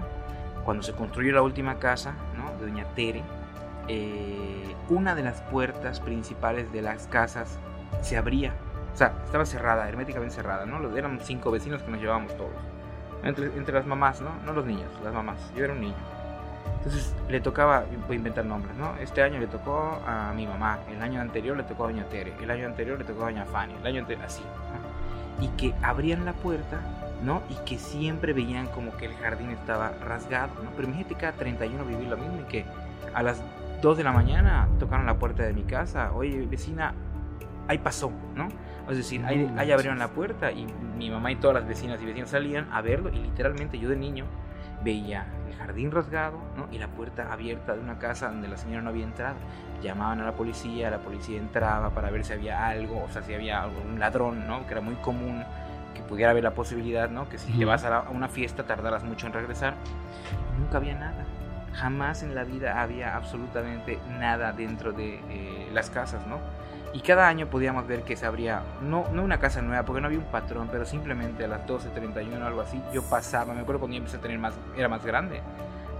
D: cuando se construyó la última casa, ¿no? De Doña Tere, eh, una de las puertas principales de las casas se abría. O sea, estaba cerrada, herméticamente cerrada, ¿no? Eran cinco vecinos que nos llevábamos todos. Entre, entre las mamás, ¿no? No los niños, las mamás. Yo era un niño. Entonces le tocaba, voy a inventar nombres, ¿no? Este año le tocó a mi mamá, el año anterior le tocó a Doña Tere, el año anterior le tocó a Doña Fanny, el año anterior así. ¿no? Y que abrían la puerta, ¿no? Y que siempre veían como que el jardín estaba rasgado, ¿no? Pero imagínate cada 31 vivir lo mismo y que a las 2 de la mañana tocaron la puerta de mi casa, oye vecina, ahí pasó, ¿no? Es decir, ahí,
C: No
D: ahí abrieron la puerta y mi mamá y todas las vecinas y vecinos salían a verlo y literalmente yo de niño veía el jardín rasgado ¿no? y la puerta abierta de una casa donde la señora no había entrado. Llamaban a la policía, la policía entraba para ver si había algo, o sea, si había algún ladrón, ¿no? Que era muy común que pudiera haber la posibilidad, ¿no? Que si te vas a, la- a una fiesta tardaras mucho en regresar. Y nunca había nada. Jamás en la vida había absolutamente nada dentro de eh, las casas, ¿no? Y cada año podíamos ver que se abría, no, no una casa nueva, porque no había un patrón, pero simplemente a las 12.31 o algo así, yo pasaba, me acuerdo cuando ya empecé a tener más, era más grande,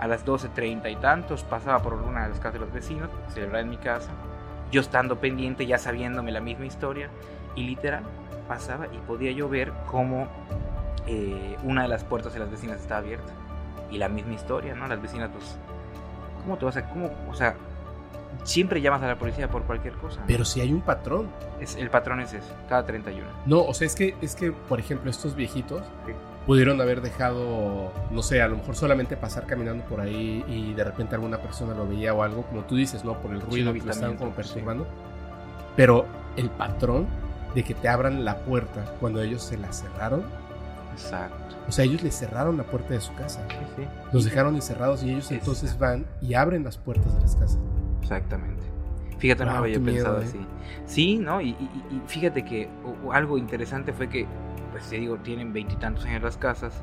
D: a las 12.30 y tantos, pasaba por una de las casas de los vecinos, celebraba en mi casa, yo estando pendiente, ya sabiéndome la misma historia, y literal, pasaba y podía yo ver cómo eh, una de las puertas de las vecinas estaba abierta, y la misma historia, ¿no? Las vecinas, pues, ¿cómo te vas a, cómo, o sea, siempre llamas a la policía por cualquier cosa.
C: Pero si hay un patrón.
D: Es, el patrón es ese, cada 31.
C: No, o sea, es que, es que, por ejemplo, estos viejitos
D: Sí.
C: pudieron haber dejado, no sé, a lo mejor solamente pasar caminando por ahí y de repente alguna persona lo veía o algo, como tú dices, ¿no? Por el ruido que lo estaban como
D: sí.
C: perturbando. Pero el patrón de que te abran la puerta cuando ellos se la cerraron,
D: Exacto.
C: o sea, ellos le cerraron la puerta de su casa.
D: Sí, sí.
C: Los dejaron encerrados y ellos
D: Exacto.
C: entonces van y abren las puertas de las casas.
D: Exactamente. Fíjate, no
C: Wow,
D: lo había
C: miedo,
D: pensado
C: ¿eh?
D: así. Sí, ¿no? Y, y- y fíjate que o- algo interesante fue que, pues te digo, tienen veintitantos años las casas,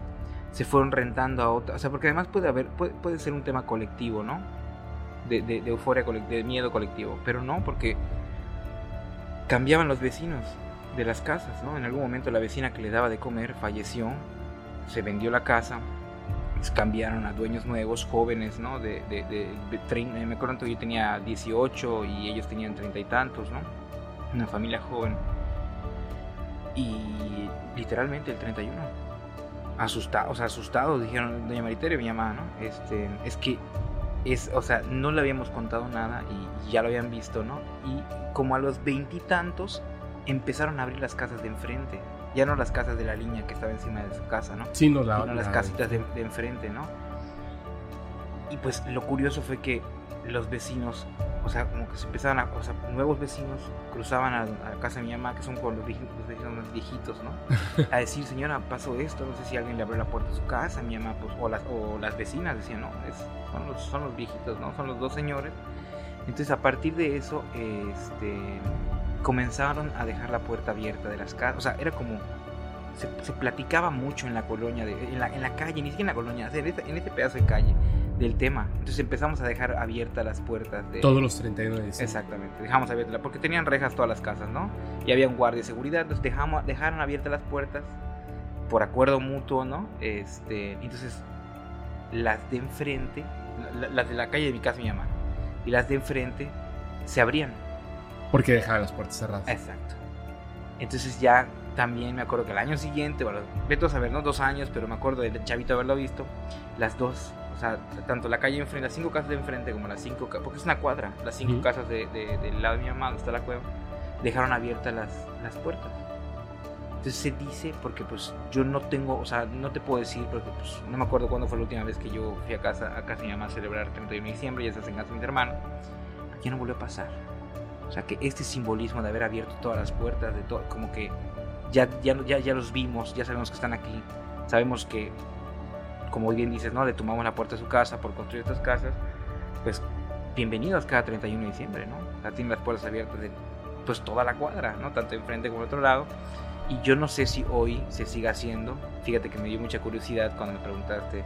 D: se fueron rentando a otras. O sea, porque además puede haber, puede, puede ser un tema colectivo, ¿no? De, de, de euforia colectiva, de miedo colectivo. Pero no, porque cambiaban los vecinos de las casas, ¿no? En algún momento la vecina que le daba de comer falleció, se vendió la casa, cambiaron a dueños nuevos, jóvenes, ¿no? De, de, de, de trein- me acuerdo que yo tenía 18 y ellos tenían treinta y tantos, ¿no? Una familia joven. Y literalmente el 31. Asustados, o sea, asustados, dijeron Doña Maritere, mi mamá, ¿no? Este, es que es, o sea, no le habíamos contado nada y ya lo habían visto, ¿no? Y como a los veintitantos empezaron a abrir las casas de enfrente, ya no las casas de la línea que estaba encima de su casa, ¿no?
C: Sí, no la,
D: sino las
C: la-
D: casitas de, de enfrente, ¿no? Y pues lo curioso fue que los vecinos, o sea, como que se empezaban a, o sea, nuevos vecinos cruzaban a, a la casa de mi mamá, que son como los, vieji- los vecinos más viejitos, ¿no? A decir, señora, pasó esto, no sé si alguien le abrió la puerta de su casa, mi mamá, pues, o las, o las vecinas decían, no, es- son, los, son los viejitos, ¿no? Son los dos señores Entonces a partir de eso, este, comenzaron a dejar la puerta abierta de las casas. O sea, era como se, se platicaba mucho en la colonia, de, en, la, en, la, calle, ni siquiera en la colonia, en este, en este, pedazo de calle del tema. Entonces empezamos a dejar abiertas las puertas de...
C: Todos los 31 de diciembre.
D: Exactamente, dejamos abiertas, porque tenían rejas todas las casas, ¿no? Y había un guardia de seguridad, entonces dejamos, dejaron abiertas las puertas por acuerdo mutuo, ¿no? Este, entonces las de enfrente, las de la calle de mi casa mi mamá, y las de enfrente se abrían.
C: Porque dejaban las puertas cerradas.
D: Exacto. Entonces ya también me acuerdo que el año siguiente, bueno, vete a saber, ¿no? Dos años, pero me acuerdo del chavito haberlo visto, las dos, o sea, tanto la calle enfrente, las cinco casas de enfrente como las cinco, porque es una cuadra, las cinco uh -huh. casas de, de, del lado de mi mamá, donde está la cueva, dejaron abiertas las, las puertas. Entonces se dice, porque pues yo no tengo, o sea, no te puedo decir, porque pues no me acuerdo cuándo fue la última vez que yo fui a casa, a casa de mi mamá a celebrar el 31 de diciembre, ya estás en casa de mis hermanos, ya no volvió a pasar. O sea, que este simbolismo de haber abierto todas las puertas, de todo, como que ya, ya, ya, ya los vimos, ya sabemos que están aquí, sabemos que, como bien dices, ¿no? Le tomamos la puerta a su casa por construir estas casas, pues bienvenidos cada 31 de diciembre, ¿no? O sea, tienen las puertas abiertas de pues toda la cuadra, ¿no? Tanto enfrente como al otro lado. Y yo no sé si hoy se siga haciendo. Fíjate que me dio mucha curiosidad cuando me preguntaste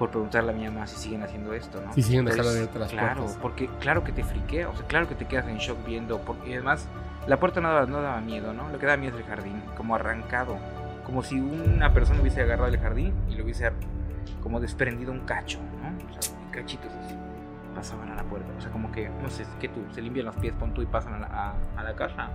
D: por preguntarle a mi mamá si siguen haciendo esto, ¿no?
C: Si siguen dejando abiertas las
D: claro,
C: puertas.
D: Claro, porque claro que te friquea, o sea, claro que te quedas en shock viendo, porque, y además la puerta no daba, no daba miedo, ¿no? Lo que daba miedo es el jardín, como arrancado, como si una persona hubiese agarrado el jardín y le hubiese como desprendido un cacho, ¿no? O sea, cachitos así, pasaban a la puerta, o sea, como que, no sé, que tú, se limpian los pies, pon tú y pasan a la, a, a la casa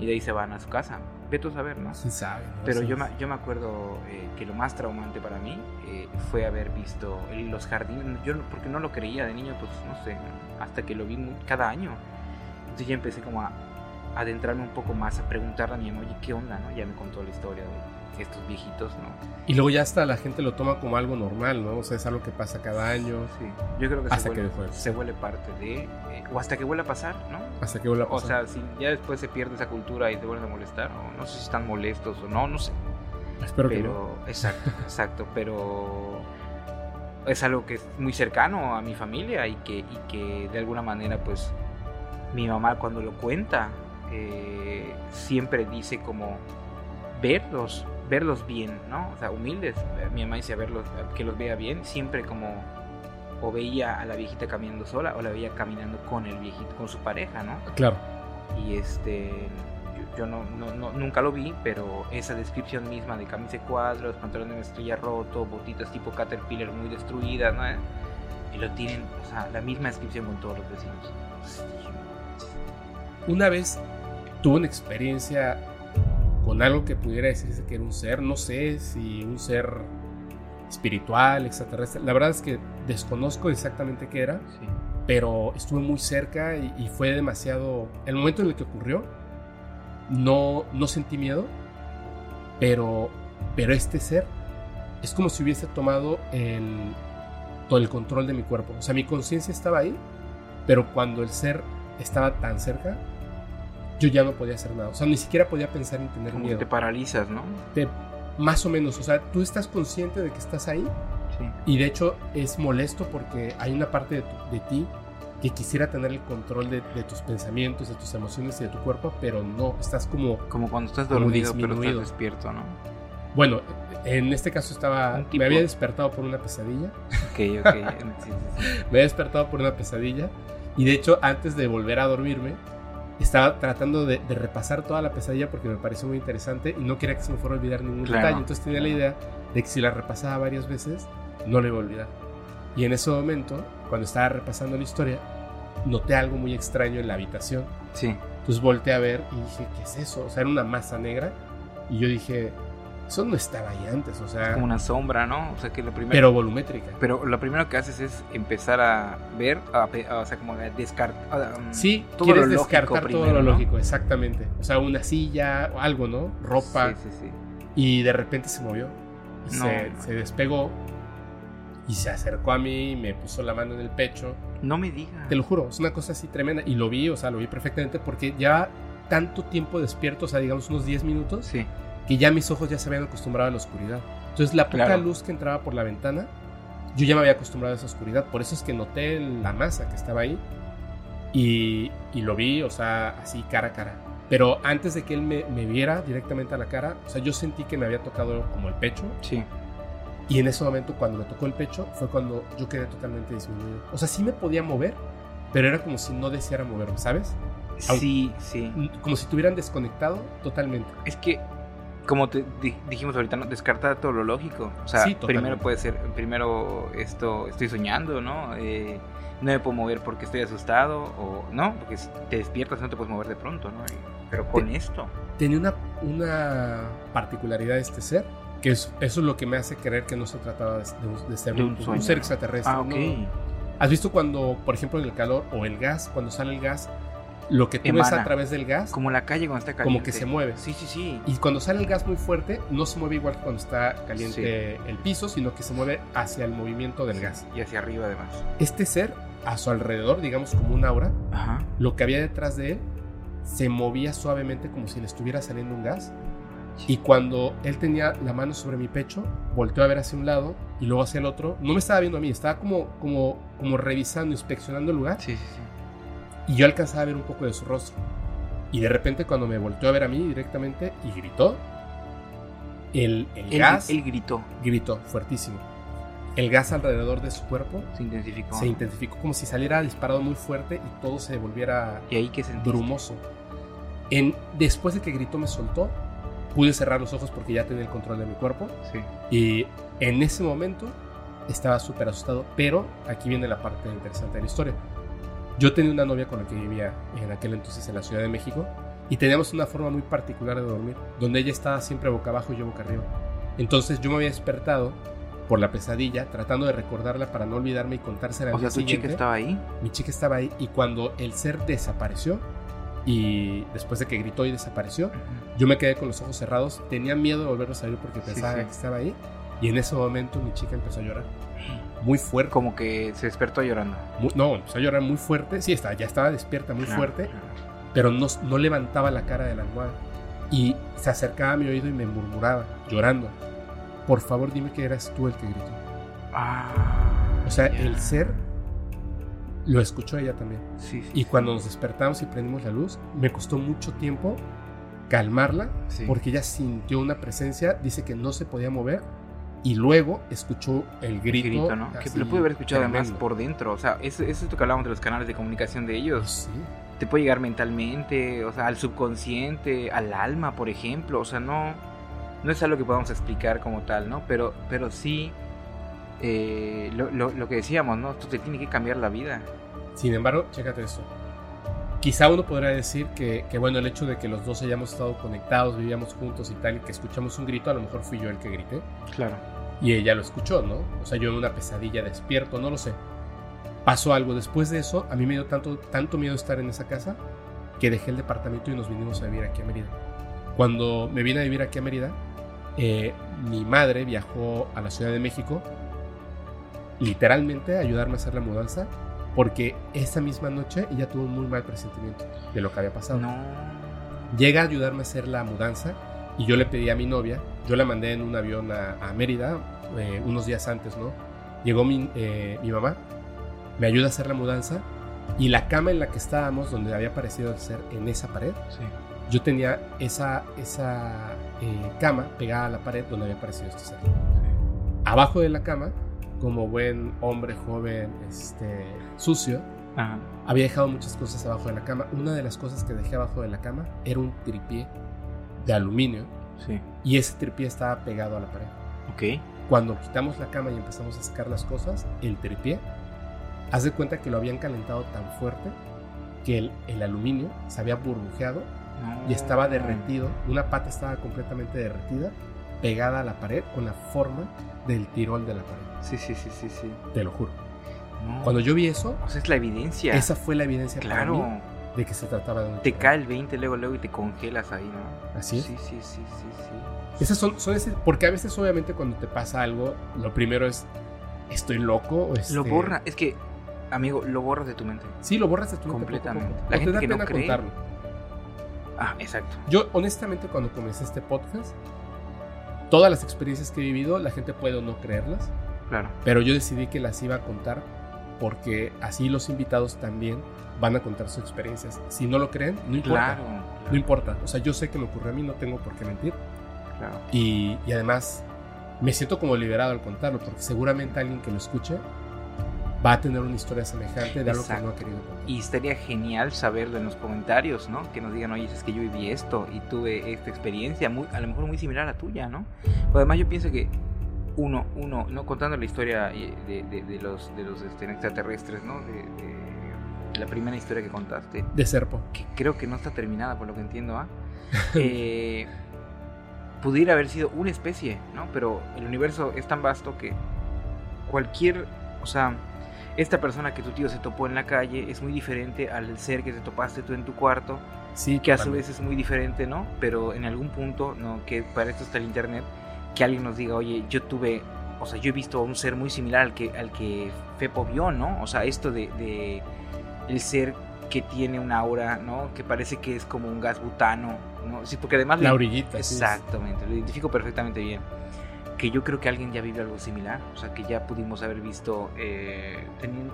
D: y de ahí se van a su casa. Vete a saber, ¿no?
C: Sí sabe, ¿no?
D: Pero yo me, yo me acuerdo eh, que lo más traumante para mí eh, fue haber visto los jardines. Yo porque no lo creía de niño, pues no sé, hasta que lo vi mu- cada año. Entonces ya empecé como a adentrarme un poco más, a preguntarle a mi mamá, oye, ¿qué onda? ¿no? Ya me contó la historia de estos viejitos, ¿no?
C: Y luego ya hasta la gente lo toma como algo normal, ¿no? O sea, es algo que pasa cada año,
D: Sí, yo creo que
C: Hasta
D: se
C: que
D: vuelve,
C: de
D: se vuelve parte de... eh, o hasta que vuelva a pasar, ¿no?
C: hasta que vuelva a
D: O
C: pasar.
D: sea, si ya después se pierde esa cultura y te vuelven a molestar, o no sé si están molestos o no, no sé.
C: Espero que no.
D: exacto exacto pero es algo que es muy cercano a mi familia y que y que de alguna manera pues mi mamá cuando lo cuenta eh, siempre dice como verlos verlos bien no o sea humildes mi mamá dice verlos que los vea bien siempre como o veía a la viejita caminando sola o la veía caminando con el viejito con su pareja no
C: Claro.
D: y este yo, yo no, no, no- nunca lo vi pero esa descripción misma de camisa de cuadros pantalones de mezclilla roto botitas tipo caterpillar muy destruidas ¿no? y lo tienen o sea la misma descripción con todos los vecinos
C: Una vez tuve una experiencia con algo que pudiera decirse que era un ser, no sé si un ser espiritual, extraterrestre. La verdad es que desconozco exactamente qué era,
D: sí
C: pero estuve muy cerca y, y fue demasiado... El momento en el que ocurrió, no, no sentí miedo, pero, pero este ser es como si hubiese tomado el, todo el control de mi cuerpo. O sea, mi conciencia estaba ahí, pero cuando el ser estaba tan cerca, yo ya no podía hacer nada. O sea, ni siquiera podía pensar en tener
D: como que
C: miedo.
D: te paralizas no
C: Te- más o menos, o sea, tú estás consciente de que estás ahí
D: sí
C: y de hecho es molesto porque hay una parte de, tu- de ti que quisiera tener el control de, de tus pensamientos, de tus emociones y de tu cuerpo, pero no, estás como,
D: como cuando estás dormido pero estás despierto no
C: bueno, en este caso estaba, me había despertado por una pesadilla,
D: ok ok sí, sí, sí.
C: me había despertado por una pesadilla y de hecho antes de volver a dormirme, estaba tratando de, de repasar toda la pesadilla porque me pareció muy interesante y no quería que se me fuera a olvidar ningún
D: Claro,
C: detalle, entonces tenía la idea de que si la repasaba varias veces, no la iba a olvidar. Y en ese momento, cuando estaba repasando la historia, noté algo muy extraño en la habitación.
D: sí
C: Entonces volteé a ver y dije, ¿qué es eso? O sea, era una masa negra. Y yo dije, eso no estaba ahí antes, o sea,
D: como una sombra no o sea que lo primero
C: pero volumétrica.
D: Pero lo primero que haces es empezar a ver, a a- o sea, como a descartar.
C: Sí,
D: todo
C: quieres
D: lo
C: descartar todo
D: primero,
C: lo
D: ¿no?
C: lógico, exactamente. O sea, una silla o algo, ¿no? Ropa.
D: Sí, sí, sí.
C: Y de repente se movió. Y
D: No,
C: se,
D: no.
C: se despegó. Y se acercó a mí y me puso la mano en el pecho.
D: No me digas.
C: Te lo juro, es una cosa así tremenda. Y lo vi, o sea, lo vi perfectamente porque ya tanto tiempo despierto, o sea, digamos unos 10 minutos,
D: Sí,
C: que ya mis ojos ya se habían acostumbrado a la oscuridad. Entonces la poca
D: Claro.
C: luz que entraba por la ventana, yo ya me había acostumbrado a esa oscuridad. Por eso es que noté la masa que estaba ahí. Y, y lo vi, o sea, así cara a cara. Pero antes de que él me, me viera directamente a la cara, o sea, yo sentí que me había tocado como el pecho.
D: Sí.
C: Y en ese momento, cuando me tocó el pecho, fue cuando yo quedé totalmente disminuido. O sea, sí me podía mover, pero era como si no deseara moverme, ¿sabes?
D: Sí, sí.
C: Como si tuvieran desconectado totalmente.
D: Es que, como te di- dijimos ahorita, ¿no? descarta todo lo lógico. O sea,
C: Sí,
D: primero puede ser, primero esto, estoy soñando, ¿no? Eh, no me puedo mover porque estoy asustado, o no, porque si te despiertas no te puedes mover de pronto, ¿no? Y- pero con esto.
C: Tenía una, una particularidad este ser, que es, eso es lo que me hace creer que no se trataba de, ser
D: De un
C: ser extraterrestre.
D: Ah.
C: ¿Has visto cuando, por ejemplo, en el calor o el gas, cuando sale el gas, lo que tú ves
D: Emana.
C: a través del gas,
D: Como la calle cuando está
C: como
D: caliente.
C: que se mueve?
D: Sí, sí, sí.
C: Y cuando sale el gas muy fuerte, no se mueve igual que cuando está caliente el piso, sino que se mueve hacia el movimiento del gas.
D: Y hacia arriba además.
C: Este ser, a su alrededor, digamos como un aura,
D: Ajá.
C: lo que había detrás de él se movía suavemente como si le estuviera saliendo un gas. Y cuando él tenía la mano sobre mi pecho, volteó a ver hacia un lado y luego hacia el otro. No me estaba viendo a mí, estaba como, como, como revisando, inspeccionando el lugar.
D: Sí, sí, sí.
C: Y yo alcanzaba a ver un poco de su rostro. Y de repente cuando me volteó a ver a mí directamente y gritó, el, el gas
D: él gritó,
C: gritó fuertísimo. El gas alrededor de su cuerpo
D: se intensificó.
C: se intensificó como si saliera disparado muy fuerte y todo se volviera
D: ¿Y ahí sentiste?
C: brumoso. En, después de que gritó me soltó, pude cerrar los ojos porque ya tenía el control de mi cuerpo
D: Sí.
C: y en ese momento estaba súper asustado, pero aquí viene la parte interesante de la historia. Yo tenía una novia con la que vivía en aquel entonces en la Ciudad de México y teníamos una forma muy particular de dormir, donde ella estaba siempre boca abajo y yo boca arriba. Entonces yo me había despertado por la pesadilla, tratando de recordarla para no olvidarme y contársela al
D: O sea, tu chica estaba ahí.
C: Mi chica estaba ahí y cuando el ser desapareció y después de que gritó y desapareció, yo me quedé con los ojos cerrados, tenía miedo de volverlo a salir porque
D: Sí,
C: pensaba
D: sí.
C: que estaba ahí y en ese momento mi chica empezó a llorar muy fuerte.
D: Como que se despertó llorando.
C: Muy- no, empezó a llorar muy fuerte, sí, estaba, ya estaba despierta muy
D: Claro,
C: fuerte,
D: claro.
C: pero no, no levantaba la cara de la almohada y se acercaba a mi oído y me murmuraba, llorando, por favor dime que eras tú el que gritó.
D: Ah.
C: O sea,
D: ya.
C: el ser lo escuchó ella también.
D: Sí, sí,
C: Y
D: sí.
C: cuando nos despertamos y prendimos la luz, me costó mucho tiempo calmarla porque ella sintió una presencia, dice que no se podía mover y luego escuchó el
D: El
C: grito.
D: grito, ¿no? Que lo pude haber escuchado además por dentro. O sea, eso, eso es lo que hablábamos de los canales de comunicación de ellos.
C: Sí.
D: Te puede llegar mentalmente, o sea, al subconsciente, al alma, por ejemplo. O sea, no, no es algo que podamos explicar como tal, ¿no? Pero, pero sí, eh, lo, lo- lo que decíamos, ¿no? Esto te tiene que cambiar la vida.
C: Sin embargo, chécate esto. Quizá uno podría decir que, que, bueno, el hecho de que los dos hayamos estado conectados, vivíamos juntos y tal, y que escuchamos un grito, a lo mejor fui yo el que grité.
D: Claro.
C: Y ella lo escuchó, ¿no? O sea, yo en una pesadilla despierto, no lo sé. Pasó algo después de eso, a mí me dio tanto, tanto miedo estar en esa casa que dejé el departamento y nos vinimos a vivir aquí a Mérida. Cuando me vine a vivir aquí a Mérida, eh, mi madre viajó a la Ciudad de México literalmente a ayudarme a hacer la mudanza porque esa misma noche ella tuvo un muy mal presentimiento de lo que había pasado
D: No.
C: llega a ayudarme a hacer la mudanza y yo le pedí a mi novia, yo la mandé en un avión a, a Mérida eh, unos días antes, ¿no? Llegó mi, eh, mi mamá, me ayuda a hacer la mudanza y la cama en la que estábamos, donde había aparecido el ser en esa pared,
D: Sí.
C: yo tenía esa, esa eh, cama pegada a la pared donde había aparecido este ser. Abajo de la cama, como buen hombre joven, este, sucio,
D: Ajá.
C: había dejado muchas cosas abajo de la cama. Una de las cosas que dejé abajo de la cama era un tripié de aluminio
D: Sí.
C: y ese tripié estaba pegado a la pared.
D: Ok.
C: Cuando quitamos la cama y empezamos a sacar las cosas, el tripié, haz de cuenta que lo habían calentado tan fuerte que el, el aluminio se había burbujeado y estaba derretido. Una pata estaba completamente derretida, pegada a la pared con la forma del tirón de la pared.
D: Sí, sí, sí, sí, sí.
C: Te lo juro.
D: No.
C: Cuando yo vi eso,
D: O sea, es la evidencia.
C: esa fue la evidencia para mí
D: Claro.
C: De que se trataba de un
D: Te cae el 20 luego, luego y te congelas ahí, ¿no?
C: Así es.
D: Sí, sí, sí, sí, sí.
C: Esas son, son ese- porque a veces obviamente cuando te pasa algo, lo primero es, ¿estoy loco? O este-
D: Lo borra, es que, amigo, lo borras de tu mente.
C: Sí, lo borras de tu mente
D: Completamente. La gente
C: te da
D: que no
C: pena
D: cree.
C: contarlo.
D: Ah, exacto.
C: Yo, honestamente, cuando comencé este podcast, todas las experiencias que he vivido, la gente puede o no creerlas,
D: Claro.
C: pero yo decidí que las iba a contar porque así los invitados también van a contar sus experiencias. Si no lo creen, no importa.
D: Claro.
C: No importa. O sea, yo sé que me ocurrió a mí, no tengo por qué mentir.
D: claro.
C: Y, y además me siento como liberado al contarlo, porque seguramente alguien que lo escuche va a tener una historia semejante de algo que
D: Exacto.
C: no ha querido contar.
D: Y estaría genial saberlo en los comentarios, ¿no? Que nos digan, oye, es que yo viví esto y tuve esta experiencia, muy, a lo mejor muy similar a la tuya, ¿no? Pero además yo pienso que uno, uno, ¿no? Contando la historia eh, de, de- de los, de los este, extraterrestres, ¿no? De la primera historia que contaste,
C: De Serpo.
D: que creo que no está terminada por lo que entiendo, ¿ah? Eh, pudiera haber sido una especie, ¿no? Pero el universo es tan vasto que cualquier, o sea, esta persona que tu tío se topó en la calle es muy diferente al ser que te topaste tú en tu cuarto,
C: Sí,
D: que a su vez es muy diferente, ¿no? Pero en algún punto, ¿no? Que para esto está el internet, que alguien nos diga, oye, yo tuve, o sea, yo he visto a un ser muy similar al que, al que Fepo vio, ¿no? O sea, esto de, de el ser que tiene una aura, ¿no? Que parece que es como un gas butano, ¿no? Sí, porque además...
C: La orillita. sí,
D: Exactamente, lo identifico perfectamente bien. Que yo creo que alguien ya vive algo similar, o sea, que ya pudimos haber visto, eh, teni-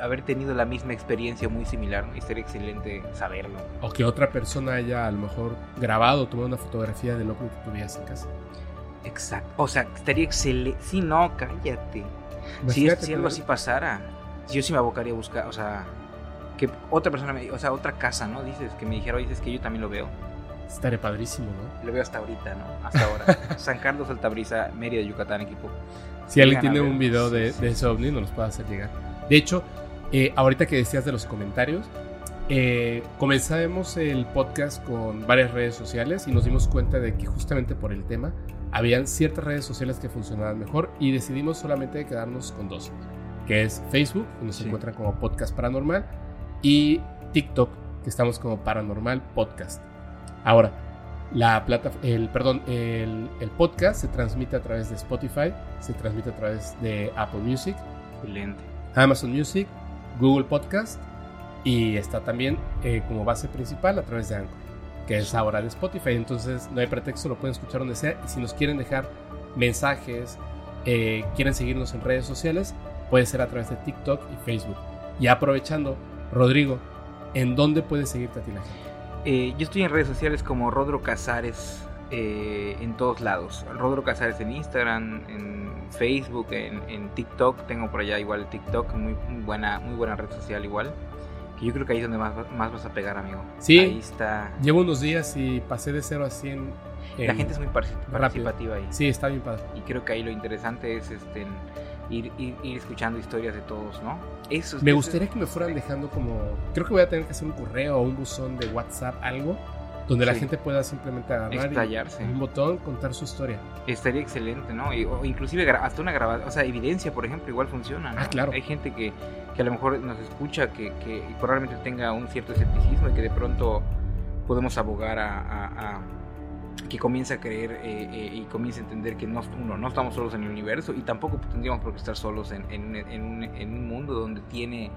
D: haber tenido la misma experiencia muy similar, ¿no? y sería excelente saberlo.
C: O que otra persona haya a lo mejor grabado, tomado una fotografía del ovni que tú veías en casa.
D: Exacto, o sea, estaría excelente. Si no, cállate. Si,
C: Imagínate
D: si algo así pasara, yo sí me abocaría a buscar, o sea, que otra persona, me, o sea, otra casa, ¿no? Dices, que me dijera, oye, es que yo también lo veo.
C: Estaría padrísimo, ¿no?
D: Lo veo hasta ahorita, ¿no? Hasta ahora. San Carlos, Altabrisa, Mérida, Yucatán, equipo.
C: Si alguien tiene un video de,
D: Sí, sí,
C: de ese ovni, nos los puede hacer llegar. De hecho, eh, ahorita que decías de los comentarios, eh, comenzamos el podcast con varias redes sociales y nos dimos cuenta de que justamente por el tema habían ciertas redes sociales que funcionaban mejor y decidimos solamente quedarnos con dos, que es Facebook, nos
D: Sí.
C: encuentran como Podcast Paranormal, y TikTok, que estamos como Paranormal Podcast. Ahora, la plata, el, perdón, el, el podcast se transmite a través de Spotify, se transmite a través de Apple Music,
D: Excelente.
C: Amazon Music, Google Podcast y está también eh, como base principal a través de Anchor, que es ahora de Spotify. Entonces no hay pretexto, lo pueden escuchar donde sea. Y si nos quieren dejar mensajes, eh, quieren seguirnos en redes sociales, puede ser a través de TikTok y Facebook. Y aprovechando, Rodrigo, ¿en dónde puedes seguirte a ti la gente?
D: Eh, yo estoy en redes sociales como Rodro Casares eh, en todos lados. Rodro Casares en Instagram, en Facebook, en, en TikTok. Tengo por allá igual TikTok, muy, muy buena, muy buena red social igual. Que yo creo que ahí es donde más, más vas a pegar, amigo.
C: Sí.
D: Ahí está.
C: Llevo unos días y pasé de 0 a 100.
D: La
C: en-
D: gente es muy
C: rápido.
D: participativa ahí.
C: Sí, está bien padre.
D: Y creo que ahí lo interesante es este, ir, ir, ir escuchando historias de todos, ¿no? Eso,
C: Me gustaría que me fueran dejando como. Creo que voy a tener que hacer un correo o un buzón de WhatsApp, algo, donde la gente pueda simplemente agarrar y
D: Explayarse.
C: un botón contar su historia.
D: Estaría excelente, ¿no? Y- o inclusive hasta una grabación, o sea, evidencia, por ejemplo, igual funciona, ¿no?
C: Ah, claro.
D: Hay gente que, que a lo mejor nos escucha, que, que probablemente tenga un cierto escepticismo y que de pronto podemos abogar a, a- a que comience a creer eh, eh, y comience a entender que no, uno, no estamos solos en el universo y tampoco tendríamos por qué estar solos en, en un- en un, en un mundo donde tiene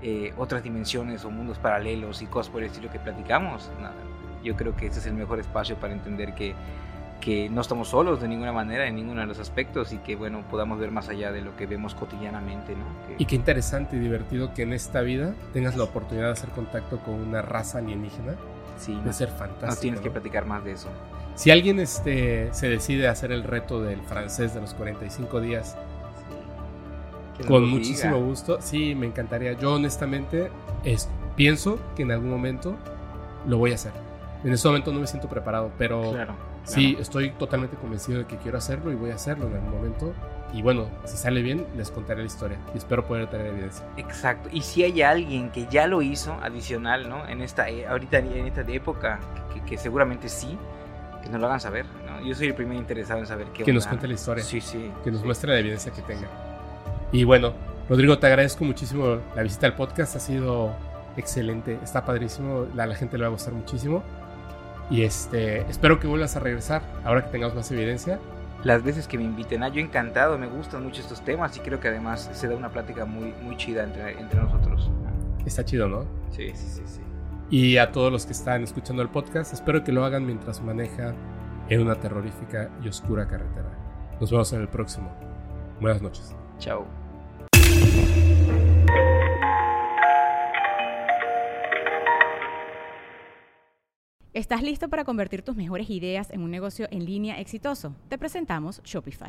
D: eh, otras dimensiones o mundos paralelos y cosas por el estilo que platicamos. No, yo creo que ese es el mejor espacio para entender que que no estamos solos de ninguna manera en ninguno de los aspectos y que bueno podamos ver más allá de lo que vemos cotidianamente no Que-
C: Y qué interesante y divertido que en esta vida tengas la oportunidad de hacer contacto con una raza alienígena.
D: sí
C: De
D: no,
C: ser fantástico.
D: no tienes que
C: ¿no?
D: platicar más de eso
C: Si alguien este, se decide a hacer el reto del francés de los 45 días
D: nos
C: con muchísimo
D: diga.
C: gusto, sí, me encantaría. Yo honestamente es, pienso que en algún momento lo voy a hacer. En este momento no me siento preparado, pero
D: claro,
C: sí,
D: claro.
C: estoy totalmente convencido de que quiero hacerlo y voy a hacerlo en algún momento. Y bueno, si sale bien, les contaré la historia y espero poder tener evidencia.
D: exacto y si hay alguien que ya lo hizo adicional no en esta eh, ahorita en esta época que, que seguramente sí que nos lo hagan saber ¿no? yo soy el primer interesado en saber qué
C: Que nos cuente la historia.
D: sí sí
C: que nos
D: sí.
C: muestre la evidencia que tenga. Y bueno, Rodrigo, te agradezco muchísimo la visita al podcast, ha sido excelente, está padrísimo, a la gente le va a gustar muchísimo. Y este, espero que vuelvas a regresar ahora que tengamos más evidencia.
D: las veces que me inviten. Ah, yo encantado, me gustan mucho estos temas y creo que además se da una plática muy, muy chida entre, entre nosotros.
C: Está chido, ¿no?
D: Sí, sí, sí, sí
C: y a todos los que están escuchando el podcast. Espero que lo hagan mientras maneja en una terrorífica y oscura carretera. Nos vemos en el próximo. Buenas noches.
D: Chao.
B: ¿Estás listo para convertir tus mejores ideas en un negocio en línea exitoso? Te presentamos Shopify.